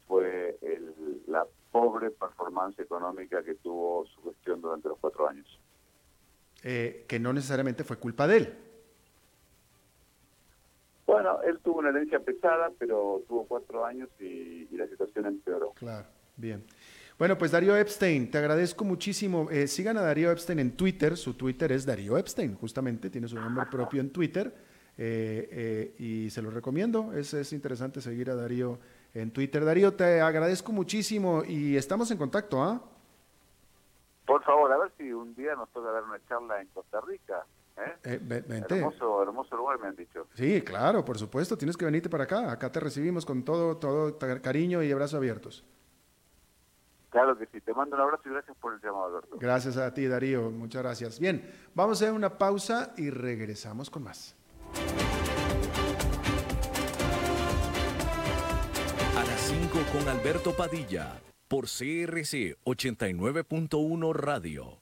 fue el, la pobre performance económica que tuvo su gestión durante los cuatro años. Eh, que no necesariamente fue culpa de él. Bueno, él tuvo una herencia pesada, pero tuvo cuatro años y, y la situación empeoró. Claro, bien. Bueno, pues Darío Epstein, te agradezco muchísimo. Eh, sigan a Darío Epstein en Twitter. Su Twitter es Darío Epstein, justamente, tiene su nombre propio en Twitter. Eh, eh, y se lo recomiendo. Es, es interesante seguir a Darío en Twitter. Darío, te agradezco muchísimo y estamos en contacto, ¿ah? Por favor, a ver si un día nos toca dar una charla en Costa Rica. ¿eh? Eh, vente. hermoso, hermoso lugar, me han dicho. Sí, claro, por supuesto. Tienes que venirte para acá. Acá te recibimos con todo, todo cariño y abrazos abiertos. Claro que sí. Te mando un abrazo y gracias por el llamado, Alberto. Gracias a ti, Darío. Muchas gracias. Bien, vamos a hacer una pausa y regresamos con más. A las 5 con Alberto Padilla por CRC 89.1 Radio.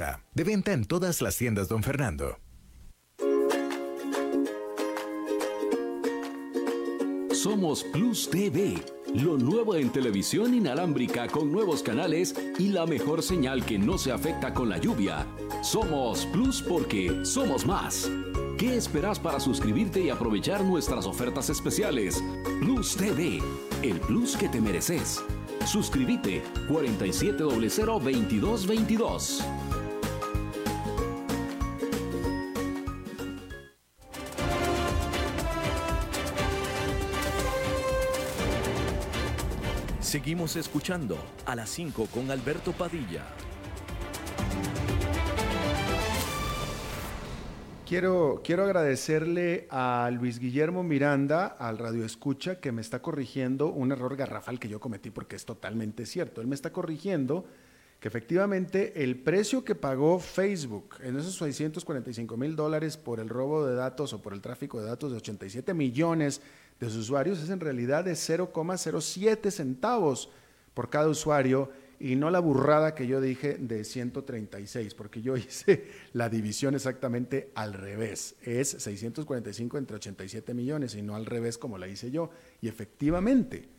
De venta en todas las tiendas, don Fernando. Somos Plus TV, lo nuevo en televisión inalámbrica con nuevos canales y la mejor señal que no se afecta con la lluvia. Somos Plus porque somos más. ¿Qué esperas para suscribirte y aprovechar nuestras ofertas especiales? Plus TV, el plus que te mereces. Suscríbete 47002222. Seguimos escuchando a las 5 con Alberto Padilla. Quiero, quiero agradecerle a Luis Guillermo Miranda, al Radio Escucha, que me está corrigiendo un error garrafal que yo cometí porque es totalmente cierto. Él me está corrigiendo que efectivamente el precio que pagó Facebook en esos 645 mil dólares por el robo de datos o por el tráfico de datos de 87 millones de sus usuarios es en realidad de 0,07 centavos por cada usuario y no la burrada que yo dije de 136, porque yo hice la división exactamente al revés. Es 645 entre 87 millones y no al revés como la hice yo. Y efectivamente,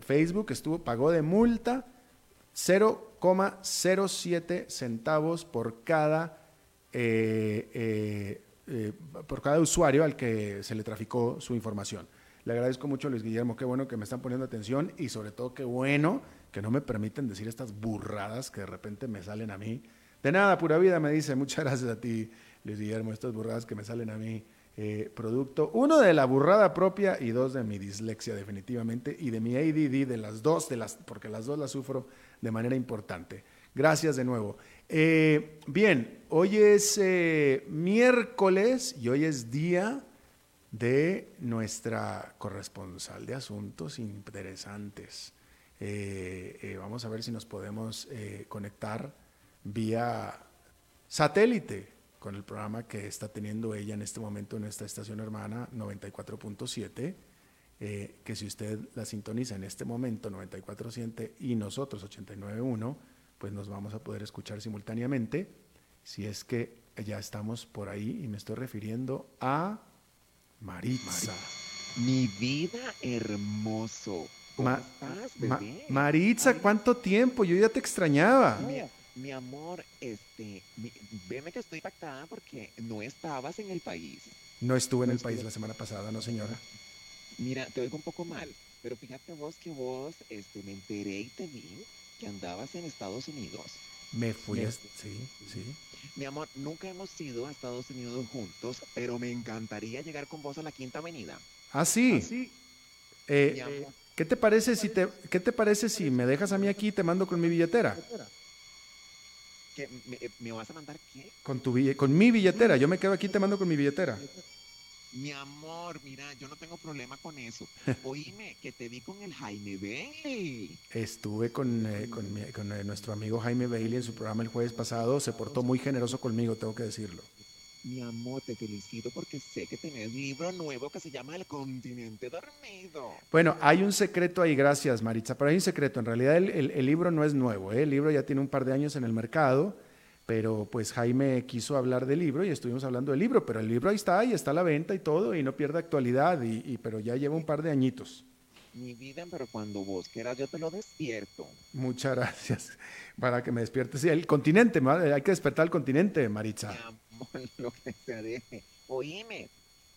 Facebook estuvo, pagó de multa 0,07 centavos por cada, eh, eh, eh, por cada usuario al que se le traficó su información. Le agradezco mucho, Luis Guillermo, qué bueno que me están poniendo atención y sobre todo qué bueno que no me permiten decir estas burradas que de repente me salen a mí. De nada, pura vida, me dice. Muchas gracias a ti, Luis Guillermo, estas burradas que me salen a mí. eh, producto, uno de la burrada propia y dos de mi dislexia definitivamente y de mi ADD, de las dos, de las, porque las dos las sufro de manera importante. Gracias de nuevo. Eh, bien, hoy es eh, miércoles y hoy es día de nuestra corresponsal de asuntos interesantes. Eh, vamos a ver si nos podemos conectar vía satélite con el programa que está teniendo ella en este momento en nuestra estación hermana 94.7, eh, que si usted la sintoniza en este momento 94.7 y nosotros 89.1, pues nos vamos a poder escuchar simultáneamente, si es que ya estamos por ahí y me estoy refiriendo a Maritza. Mi vida hermoso. ¿Cómo Ma- estás, Ma- bebé? Maritza, ¿cuánto tiempo? Yo ya te extrañaba. Mi, mi amor, este, mi- veme que estoy impactada porque no estabas en el país. No estuve en el país la semana pasada, ¿no, señora? Mira, te oigo un poco mal, pero fíjate vos que vos, este, me enteré y te vi que andabas en Estados Unidos. Me fui Me- a... Sí, sí. Mi amor, nunca hemos ido a Estados Unidos juntos, pero me encantaría llegar con vos a la Quinta Avenida. Ah, sí. Eh, Mi amor, ¿Qué te parece si te, qué te parece si me dejas a mí aquí y te mando con mi billetera? ¿que me, me vas a mandar qué? Con tu con mi billetera. Yo me quedo aquí y te mando con mi billetera. Mi amor, mira, yo no tengo problema con eso. Oíme, que te vi con el Jaime Bailey. Estuve con, eh, con mi- con, eh, nuestro amigo Jaime Bailey en su programa el jueves pasado. Se portó muy generoso conmigo, tengo que decirlo. Mi amor, te felicito porque sé que tenés libro nuevo que se llama El Continente Dormido. Bueno, hay un secreto ahí, gracias Maritza, pero hay un secreto. En realidad el, el- el libro no es nuevo, ¿eh? el libro ya tiene un par de años en el mercado, pero pues Jaime quiso hablar del libro y estuvimos hablando del libro, pero el libro ahí está y está a la venta y todo y no pierde actualidad, y, y- pero ya lleva un par de añitos. Mi vida, pero cuando vos quieras yo te lo despierto. Muchas gracias para que me despiertes. Sí, el continente, hay que despertar el continente, Maritza. Mi amor, lo que se deje. Oíme,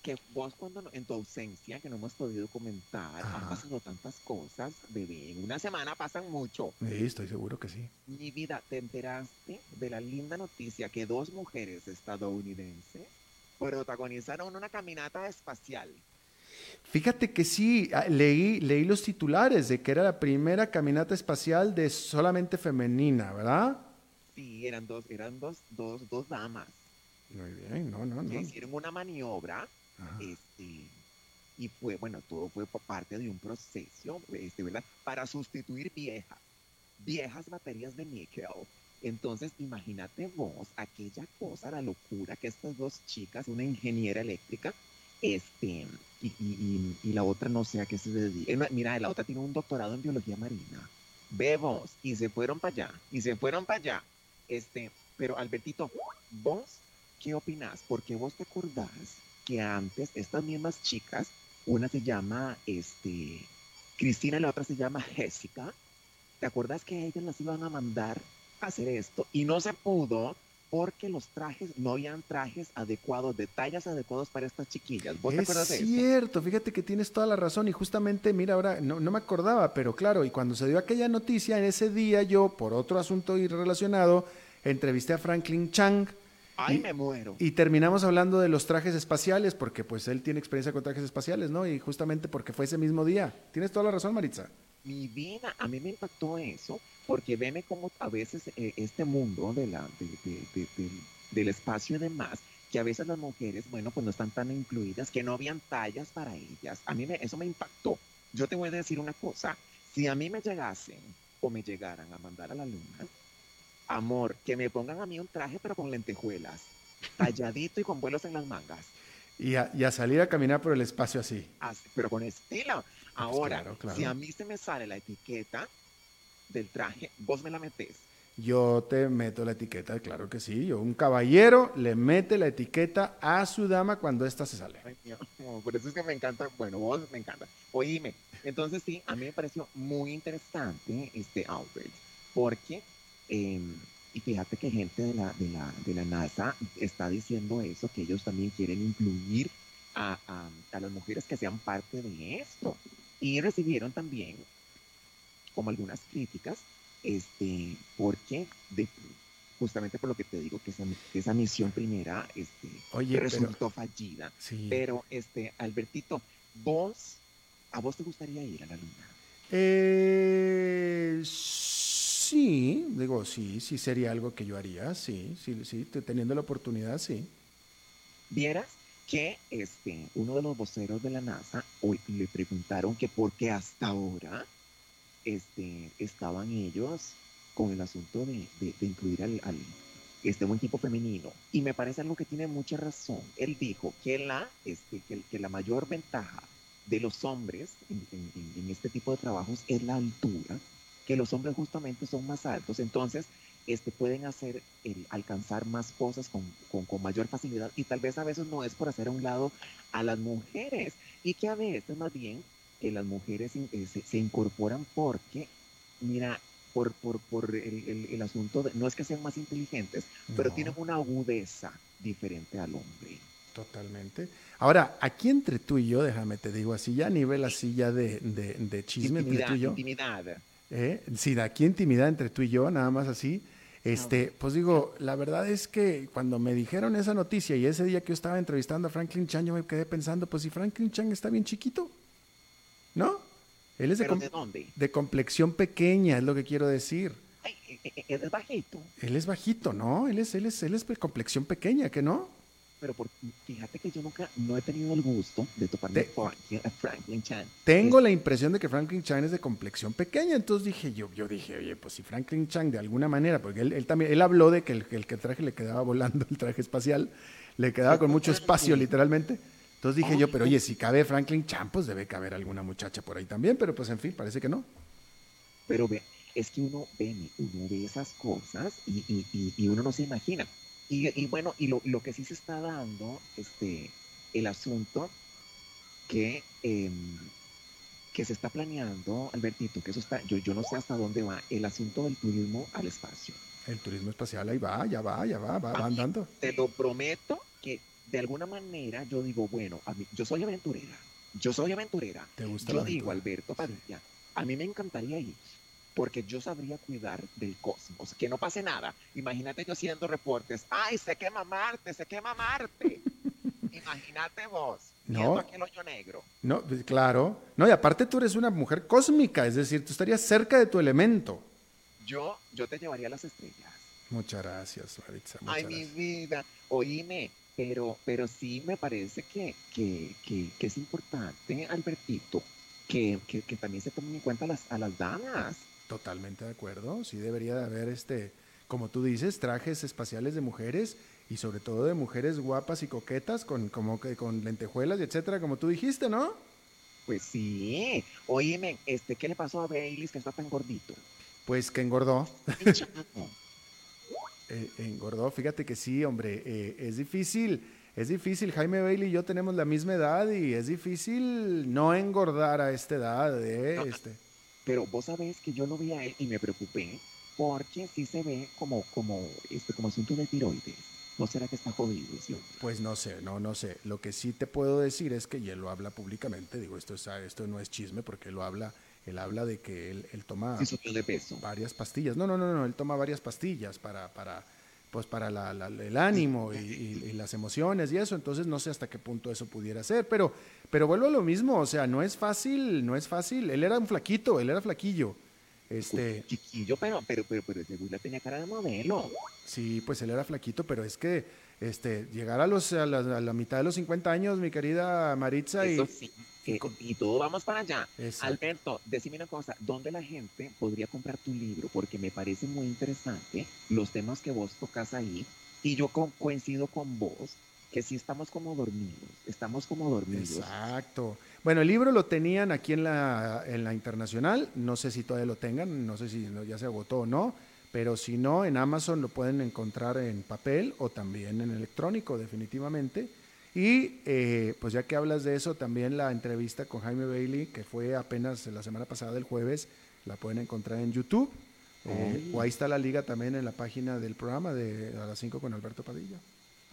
que vos cuando en tu ausencia, que no hemos podido comentar, Ajá. han pasado tantas cosas, bebé. En una semana pasan mucho. Sí, estoy seguro que sí. Mi vida, ¿te enteraste de la linda noticia que dos mujeres estadounidenses protagonizaron una caminata espacial? Fíjate que sí, ah, leí, leí los titulares de que era la primera caminata espacial de solamente femenina, ¿verdad? Sí, eran dos, eran dos, dos, dos damas Muy bien, no, no, que no. hicieron una maniobra. Este, y fue, bueno, todo fue parte de un proceso, este, ¿verdad? Para sustituir viejas, viejas baterías de níquel. Entonces, imagínate vos aquella cosa, la locura que estas dos chicas, una ingeniera eléctrica, este, y, la otra no sé a qué se dedica. Eh, Mira, la otra tiene un doctorado en biología marina. Ve vos, y se fueron para allá, y se fueron para allá. Este, pero Albertito, vos, ¿qué opinás? Porque vos te acordás que antes estas mismas chicas, una se llama este, Cristina y la otra se llama Jessica, ¿te acuerdas que ellas las iban a mandar a hacer esto? Y no se pudo porque los trajes, no habían trajes adecuados, de tallas adecuados para estas chiquillas. ¿Vos te Es acuerdas de eso? cierto, fíjate que tienes toda la razón y justamente, mira, ahora no, no me acordaba, pero claro, y cuando se dio aquella noticia, en ese día yo, por otro asunto irrelacionado, entrevisté a Franklin Chang Ay, y- me muero. y terminamos hablando de los trajes espaciales, porque pues él tiene experiencia con trajes espaciales, ¿no? Y justamente porque fue ese mismo día. Tienes toda la razón, Maritza. mi vida, a mí me impactó eso, porque veme como a veces eh, este mundo de la, de- de- de- del- del espacio y demás, que a veces las mujeres, bueno, pues no están tan incluidas, que no habían tallas para ellas. A mí me, eso me impactó. Yo te voy a decir una cosa, si a mí me llegasen o me llegaran a mandar a la luna, amor, que me pongan a mí un traje pero con lentejuelas, talladito y con vuelos en las mangas. Y a, y a salir a caminar por el espacio así. Así, pero con estilo. Ahora, claro, claro. si a mí se me sale la etiqueta del traje, vos me la metés. Yo te meto la etiqueta, claro que sí. Yo, un caballero le mete la etiqueta a su dama cuando ésta se sale. Ay, por eso es que me encanta, bueno, vos me encanta. Oíme, entonces sí, a mí me pareció muy interesante este Albert, porque, eh, y fíjate que gente de la, de, la, de la NASA está diciendo eso, que ellos también quieren incluir a, a, a las mujeres que sean parte de esto. Y recibieron también como algunas críticas, este, porque de, justamente por lo que te digo, que esa, que esa misión primera este, Oye, pero- resultó fallida. Sí. Pero, este, Albertito, vos, ¿a vos te gustaría ir a la luna? Eh, sí, digo, sí, sí sería algo que yo haría, sí, sí, sí, te- teniendo la oportunidad, sí. Vieras que este, uno de los voceros de la NASA hoy le preguntaron que por qué hasta ahora este, estaban ellos con el asunto de, incluir al, al- este, un equipo femenino. Y me parece algo que tiene mucha razón. Él dijo que la, este, que, la mayor ventaja de los hombres en este tipo de trabajos es la altura, que los hombres justamente son más altos, entonces este, pueden hacer, el, alcanzar más cosas con, con, con mayor facilidad y tal vez a veces no es por hacer a un lado a las mujeres y que a veces más bien que las mujeres eh, se, se incorporan porque, mira, por, por, por el, el- el asunto de, no es que sean más inteligentes, pero tienen una agudeza diferente al hombre. Totalmente. Ahora, aquí entre tú y yo, déjame te digo así, ya a nivel así ya de, de, de chisme entre tú y yo. intimidad. ¿Eh? De aquí intimidad entre tú y yo, nada más así. Este, pues digo, la verdad es que cuando me dijeron esa noticia y ese día que yo estaba entrevistando a Franklin Chan, yo me quedé pensando, pues si Franklin Chan está bien chiquito, ¿no? Él es de, ¿Pero com- de dónde? de complexión pequeña, es lo que quiero decir. Ay, eh, eh, es bajito. Él es bajito, ¿no? Él es, él es, él es de complexión pequeña, ¿que no? Pero por, fíjate que yo nunca, no he tenido el gusto de toparme a Franklin Chan. Tengo la impresión de que Franklin Chan es de complexión pequeña, entonces dije yo, yo dije, oye, pues si Franklin Chan de alguna manera, porque él, también, él habló de que el, el, que traje le quedaba volando, el traje espacial, le quedaba con mucho espacio literalmente. Entonces dije yo, pero oye, si cabe Franklin Chan, pues debe caber alguna muchacha por ahí también, pero pues en fin, parece que no. Pero ve, es que uno ve, uno ve esas cosas y, y, y, uno no se imagina. Y, bueno, y lo, lo, que sí se está dando, este, el asunto que, em, que se está planeando, Albertito, que eso está, yo, yo no sé hasta dónde va, el asunto del turismo al espacio. El turismo espacial ahí va, ya va, ya va, va, va andando. Te lo prometo que de alguna manera yo digo, bueno, a mí, yo soy aventurera, yo soy aventurera. ¿Te gusta yo digo, Alberto Padilla, a mí me encantaría ir, porque yo sabría cuidar del cosmos, que no pase nada. Imagínate yo haciendo reportes, ay, se quema Marte, se quema Marte. Imagínate vos, no, aquel hoyo negro. No, pues, claro. No, y aparte tú eres una mujer cósmica, es decir, tú estarías cerca de tu elemento. Yo, yo te llevaría a las estrellas. Muchas gracias, Maritza. Ay, mi vida. Oíme, pero, pero sí me parece que, que, que, es importante, Albertito, que, que, también se tomen en cuenta las, a las damas. Totalmente de acuerdo. Sí debería de haber, este, como tú dices, trajes espaciales de mujeres y sobre todo de mujeres guapas y coquetas con, como que, con lentejuelas y etcétera, como tú dijiste, ¿no? Pues sí. Oíme, este, ¿qué le pasó a Baileys que está tan gordito? Pues que engordó. Eh, engordó, fíjate que sí, hombre, eh, es difícil, es difícil. Jaime Bailey y yo tenemos la misma edad y es difícil no engordar a esta edad. Eh, este. Pero vos sabés que yo lo vi a él y me preocupé porque sí se ve como, como, este, como asunto de tiroides. ¿No será que está jodido? Pues no sé, no, no sé. Lo que sí te puedo decir es que él lo habla públicamente. Digo, esto, es, esto no es chisme porque él lo habla él habla de que él, él toma varias pastillas. No, no, no, no, él toma varias pastillas para, para, pues para el ánimo y, las emociones y eso. Entonces no sé hasta qué punto eso pudiera ser. Pero, pero vuelvo a lo mismo, o sea, no es fácil, no es fácil. Él era un flaquito, él era flaquillo. Este, chiquillo, pero, pero, pero, pero ese tenía cara de modelo. Sí, pues él era flaquito, pero es que este, llegar a, los, a, la, mitad de los 50 años, mi querida Maritza, y, y todo vamos para allá. Alberto, decime una cosa, ¿dónde la gente podría comprar tu libro? Porque me parece muy interesante los temas que vos tocas ahí y yo coincido con vos que sí estamos como dormidos, estamos como dormidos. Exacto. Bueno, el libro lo tenían aquí en la, en la internacional, no sé si todavía lo tengan, no sé si ya se agotó o no, pero si no, en Amazon lo pueden encontrar en papel o también en electrónico, definitivamente. Y eh, pues ya que hablas de eso, también la entrevista con Jaime Bailey, que fue apenas la semana pasada del jueves, la pueden encontrar en YouTube. Eh, o ahí está la liga también en la página del programa de a las 5 con Alberto Padilla.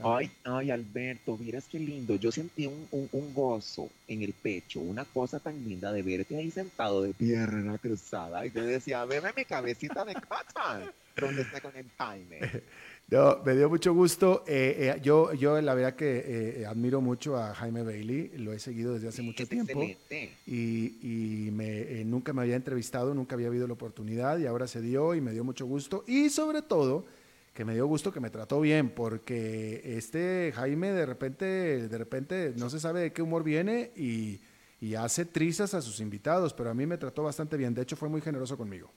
Ay, ay, Alberto, miras qué lindo. Yo sentí un, un, gozo en el pecho, una cosa tan linda de verte ahí sentado de pierna cruzada. Y te decía, veme mi cabecita de cotton, donde está con el Jaime. No, me dio mucho gusto. Eh, eh, yo, yo la verdad que eh, admiro mucho a Jaime Bailey, lo he seguido desde hace mucho tiempo y, y me, nunca me había entrevistado, nunca había habido la oportunidad y ahora se dio y me dio mucho gusto y sobre todo que me dio gusto que me trató bien porque este Jaime de repente, de repente no se sabe de qué humor viene y, y hace trizas a sus invitados, pero a mí me trató bastante bien, de hecho fue muy generoso conmigo.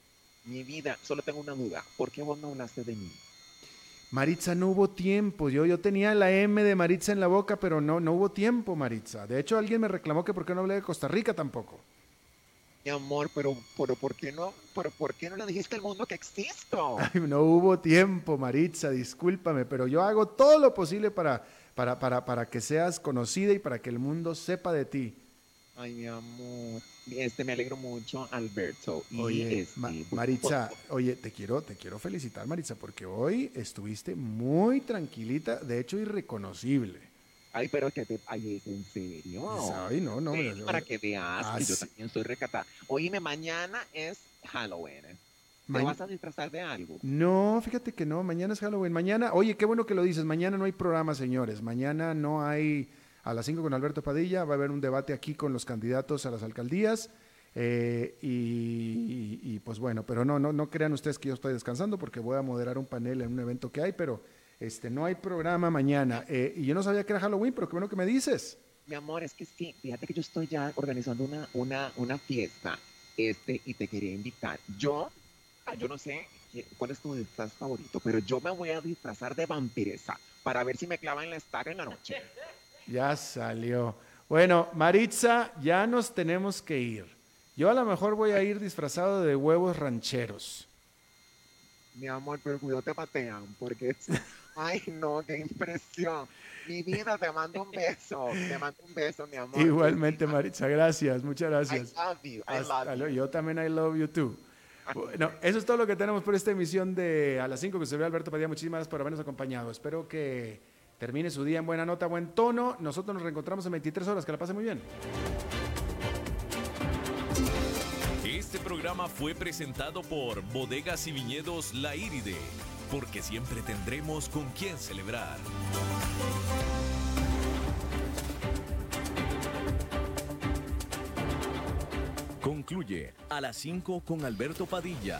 Mi vida, solo tengo una duda, ¿por qué vos no hablaste de mí? Maritza, no hubo tiempo. Yo, yo tenía la M de Maritza en la boca, pero no, no hubo tiempo, Maritza. De hecho, alguien me reclamó que por qué no hablé de Costa Rica tampoco. Mi amor, pero, pero ¿por qué no, pero por qué no le dijiste al mundo que existo? no hubo tiempo, Maritza, discúlpame, pero yo hago todo lo posible para, para, para, para que seas conocida y para que el mundo sepa de ti. Ay, mi amor. Este, me alegro mucho, Alberto. oye, este, Maritza, oye, te quiero, te quiero felicitar, Maritza, porque hoy estuviste muy tranquilita, de hecho irreconocible. Ay, pero que te, ay, es en serio. Ay, no, no. para que veas que yo también estoy recatada. Oíme, mañana es Halloween. ¿Te vas a disfrazar de algo? No, fíjate que no, mañana es Halloween. Mañana, oye, qué bueno que lo dices, mañana no hay programa, señores. Mañana no hay a las 5 con Alberto Padilla. Va a haber un debate aquí con los candidatos a las alcaldías. Eh, y, pues bueno, pero no, no, no crean ustedes que yo estoy descansando porque voy a moderar un panel en un evento que hay, pero Este, no hay programa mañana. Eh, y yo no sabía que era Halloween, pero qué bueno que me dices. Mi amor, es que sí, fíjate que yo estoy ya organizando una, una, una fiesta este, y te quería invitar. Yo, ah, yo no sé cuál es tu disfraz favorito, pero yo me voy a disfrazar de vampiresa para ver si me clavan la estaca en la noche. Ya salió. Bueno, Maritza, ya nos tenemos que ir. Yo a lo mejor voy a ir disfrazado de huevos rancheros. Mi amor, pero cuidado te patean, porque... Ay, no, qué impresión. Mi vida, te mando un beso. Te mando un beso, mi amor. Igualmente, Maritza, gracias, muchas gracias. I love you, I love you. Yo también I love you too. Bueno, eso es todo lo que tenemos por esta emisión de A las 5 que se ve Alberto Padilla. Muchísimas gracias por habernos acompañado. Espero que termine su día en buena nota, buen tono. Nosotros nos reencontramos en 23 horas. Que la pase muy bien. Este programa fue presentado por Bodegas y Viñedos La Iride, porque siempre tendremos con quién celebrar. Concluye a las 5 con Alberto Padilla.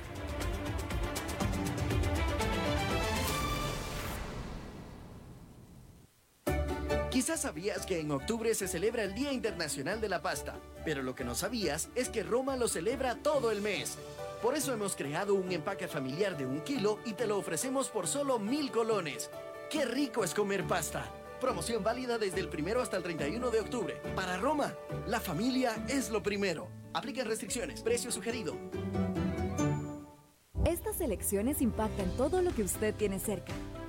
Quizás sabías que en octubre se celebra el Día Internacional de la Pasta, pero lo que no sabías es que Roma lo celebra todo el mes. Por eso hemos creado un empaque familiar de un kilo y te lo ofrecemos por solo mil colones. ¡Qué rico es comer pasta! Promoción válida desde el primero hasta el 31 de octubre. Para Roma, la familia es lo primero. Apliquen restricciones. Precio sugerido. Estas elecciones impactan todo lo que usted tiene cerca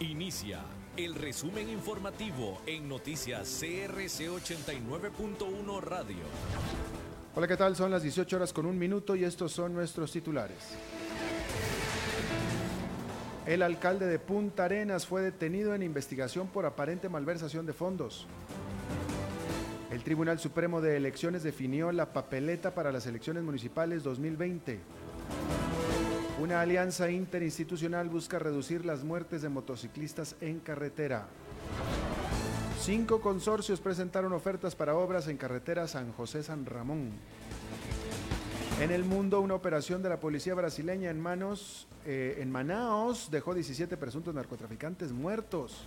Inicia el resumen informativo en noticias CRC 89.1 Radio. Hola, ¿qué tal? Son las 18 horas con un minuto y estos son nuestros titulares. El alcalde de Punta Arenas fue detenido en investigación por aparente malversación de fondos. El Tribunal Supremo de Elecciones definió la papeleta para las elecciones municipales 2020. Una alianza interinstitucional busca reducir las muertes de motociclistas en carretera. Cinco consorcios presentaron ofertas para obras en carretera San José-San Ramón. En el mundo, una operación de la policía brasileña en manos eh, en Manaos dejó 17 presuntos narcotraficantes muertos.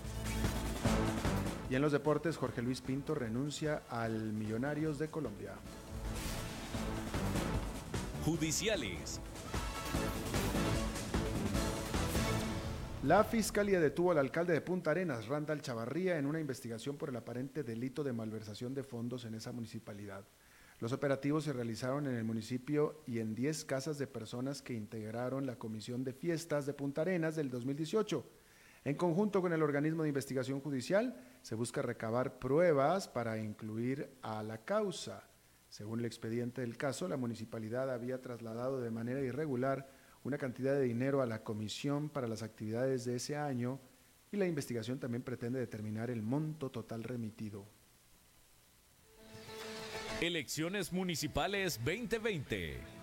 Y en los deportes, Jorge Luis Pinto renuncia al Millonarios de Colombia. Judiciales. La fiscalía detuvo al alcalde de Punta Arenas, Randall Chavarría, en una investigación por el aparente delito de malversación de fondos en esa municipalidad. Los operativos se realizaron en el municipio y en 10 casas de personas que integraron la Comisión de Fiestas de Punta Arenas del 2018. En conjunto con el organismo de investigación judicial, se busca recabar pruebas para incluir a la causa. Según el expediente del caso, la municipalidad había trasladado de manera irregular una cantidad de dinero a la comisión para las actividades de ese año y la investigación también pretende determinar el monto total remitido. Elecciones Municipales 2020.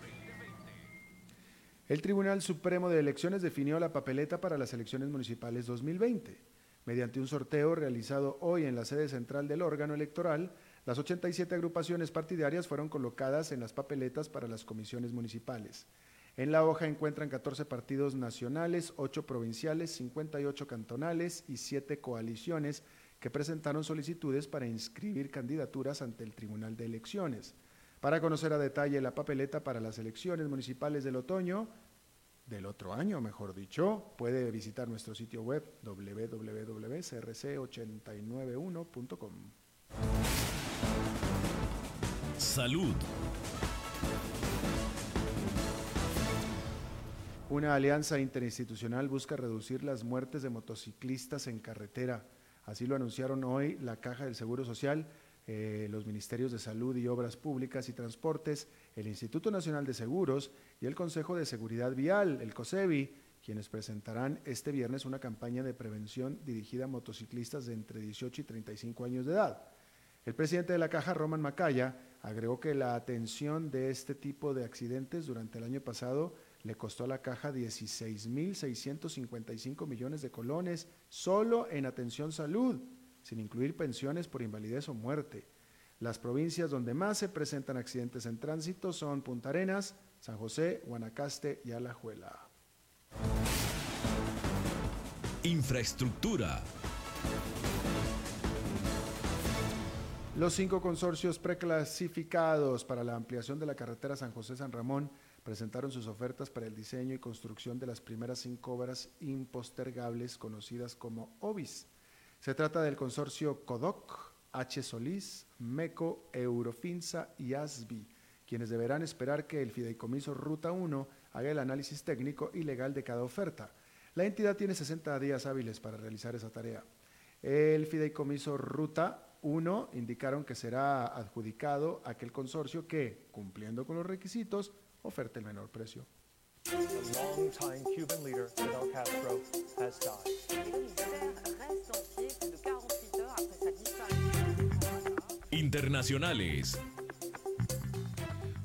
El Tribunal Supremo de Elecciones definió la papeleta para las elecciones municipales 2020. Mediante un sorteo realizado hoy en la sede central del órgano electoral, las 87 agrupaciones partidarias fueron colocadas en las papeletas para las comisiones municipales. En la hoja encuentran 14 partidos nacionales, 8 provinciales, 58 cantonales y 7 coaliciones que presentaron solicitudes para inscribir candidaturas ante el Tribunal de Elecciones. Para conocer a detalle la papeleta para las elecciones municipales del otoño, del otro año, mejor dicho, puede visitar nuestro sitio web www.crc891.com. Salud. Una alianza interinstitucional busca reducir las muertes de motociclistas en carretera. Así lo anunciaron hoy la Caja del Seguro Social, eh, los Ministerios de Salud y Obras Públicas y Transportes, el Instituto Nacional de Seguros y el Consejo de Seguridad Vial, el COSEBI, quienes presentarán este viernes una campaña de prevención dirigida a motociclistas de entre 18 y 35 años de edad. El presidente de la Caja, Roman Macaya, agregó que la atención de este tipo de accidentes durante el año pasado le costó a la caja 16.655 millones de colones solo en atención salud, sin incluir pensiones por invalidez o muerte. Las provincias donde más se presentan accidentes en tránsito son Punta Arenas, San José, Guanacaste y Alajuela. Infraestructura. Los cinco consorcios preclasificados para la ampliación de la carretera San José-San Ramón presentaron sus ofertas para el diseño y construcción de las primeras cinco obras impostergables conocidas como OBIS. Se trata del consorcio CODOC, H. Solís, MECO, Eurofinsa y ASBI, quienes deberán esperar que el fideicomiso Ruta 1 haga el análisis técnico y legal de cada oferta. La entidad tiene 60 días hábiles para realizar esa tarea. El fideicomiso Ruta 1 indicaron que será adjudicado a aquel consorcio que, cumpliendo con los requisitos, oferte el menor precio. Internacionales.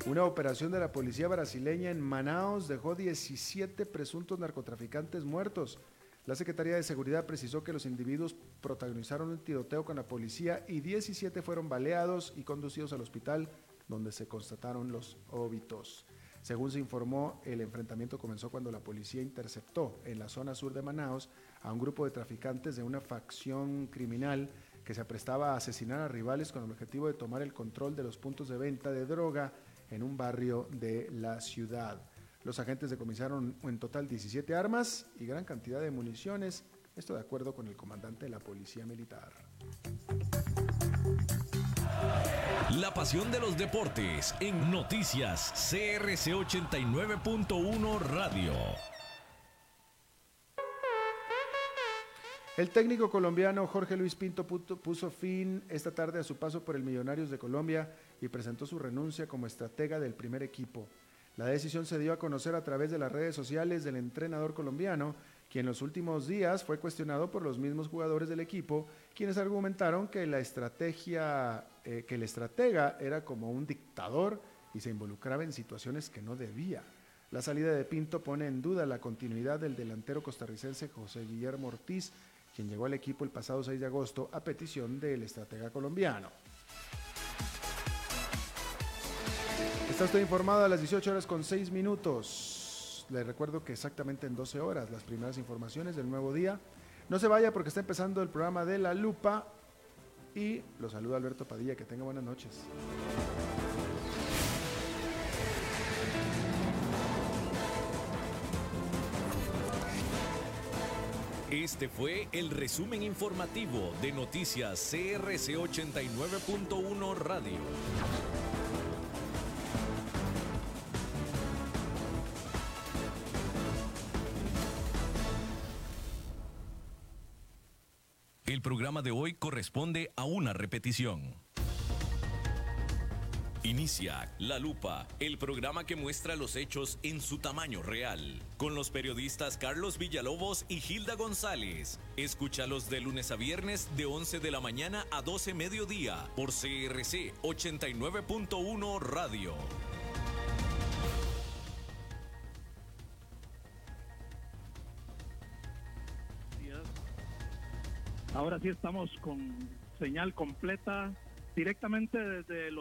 Una operación de la policía brasileña en Manaus dejó 17 presuntos narcotraficantes muertos. La Secretaría de Seguridad precisó que los individuos protagonizaron un tiroteo con la policía y 17 fueron baleados y conducidos al hospital donde se constataron los óbitos. Según se informó, el enfrentamiento comenzó cuando la policía interceptó en la zona sur de Manaus a un grupo de traficantes de una facción criminal que se aprestaba a asesinar a rivales con el objetivo de tomar el control de los puntos de venta de droga en un barrio de la ciudad. Los agentes decomisaron en total 17 armas y gran cantidad de municiones, esto de acuerdo con el comandante de la Policía Militar. La pasión de los deportes en noticias CRC 89.1 Radio. El técnico colombiano Jorge Luis Pinto puso fin esta tarde a su paso por el Millonarios de Colombia y presentó su renuncia como estratega del primer equipo. La decisión se dio a conocer a través de las redes sociales del entrenador colombiano, quien en los últimos días fue cuestionado por los mismos jugadores del equipo, quienes argumentaron que la estrategia, eh, que el estratega era como un dictador y se involucraba en situaciones que no debía. La salida de Pinto pone en duda la continuidad del delantero costarricense José Guillermo Ortiz, quien llegó al equipo el pasado 6 de agosto a petición del estratega colombiano. Está usted informado a las 18 horas con 6 minutos. Les recuerdo que exactamente en 12 horas las primeras informaciones del nuevo día. No se vaya porque está empezando el programa de La Lupa y lo saluda Alberto Padilla. Que tenga buenas noches. Este fue el resumen informativo de Noticias CRC 89.1 Radio. Programa de hoy corresponde a una repetición. Inicia La Lupa, el programa que muestra los hechos en su tamaño real, con los periodistas Carlos Villalobos y Gilda González. Escúchalos de lunes a viernes de 11 de la mañana a 12 mediodía por CRC 89.1 Radio. Ahora sí estamos con señal completa directamente desde el.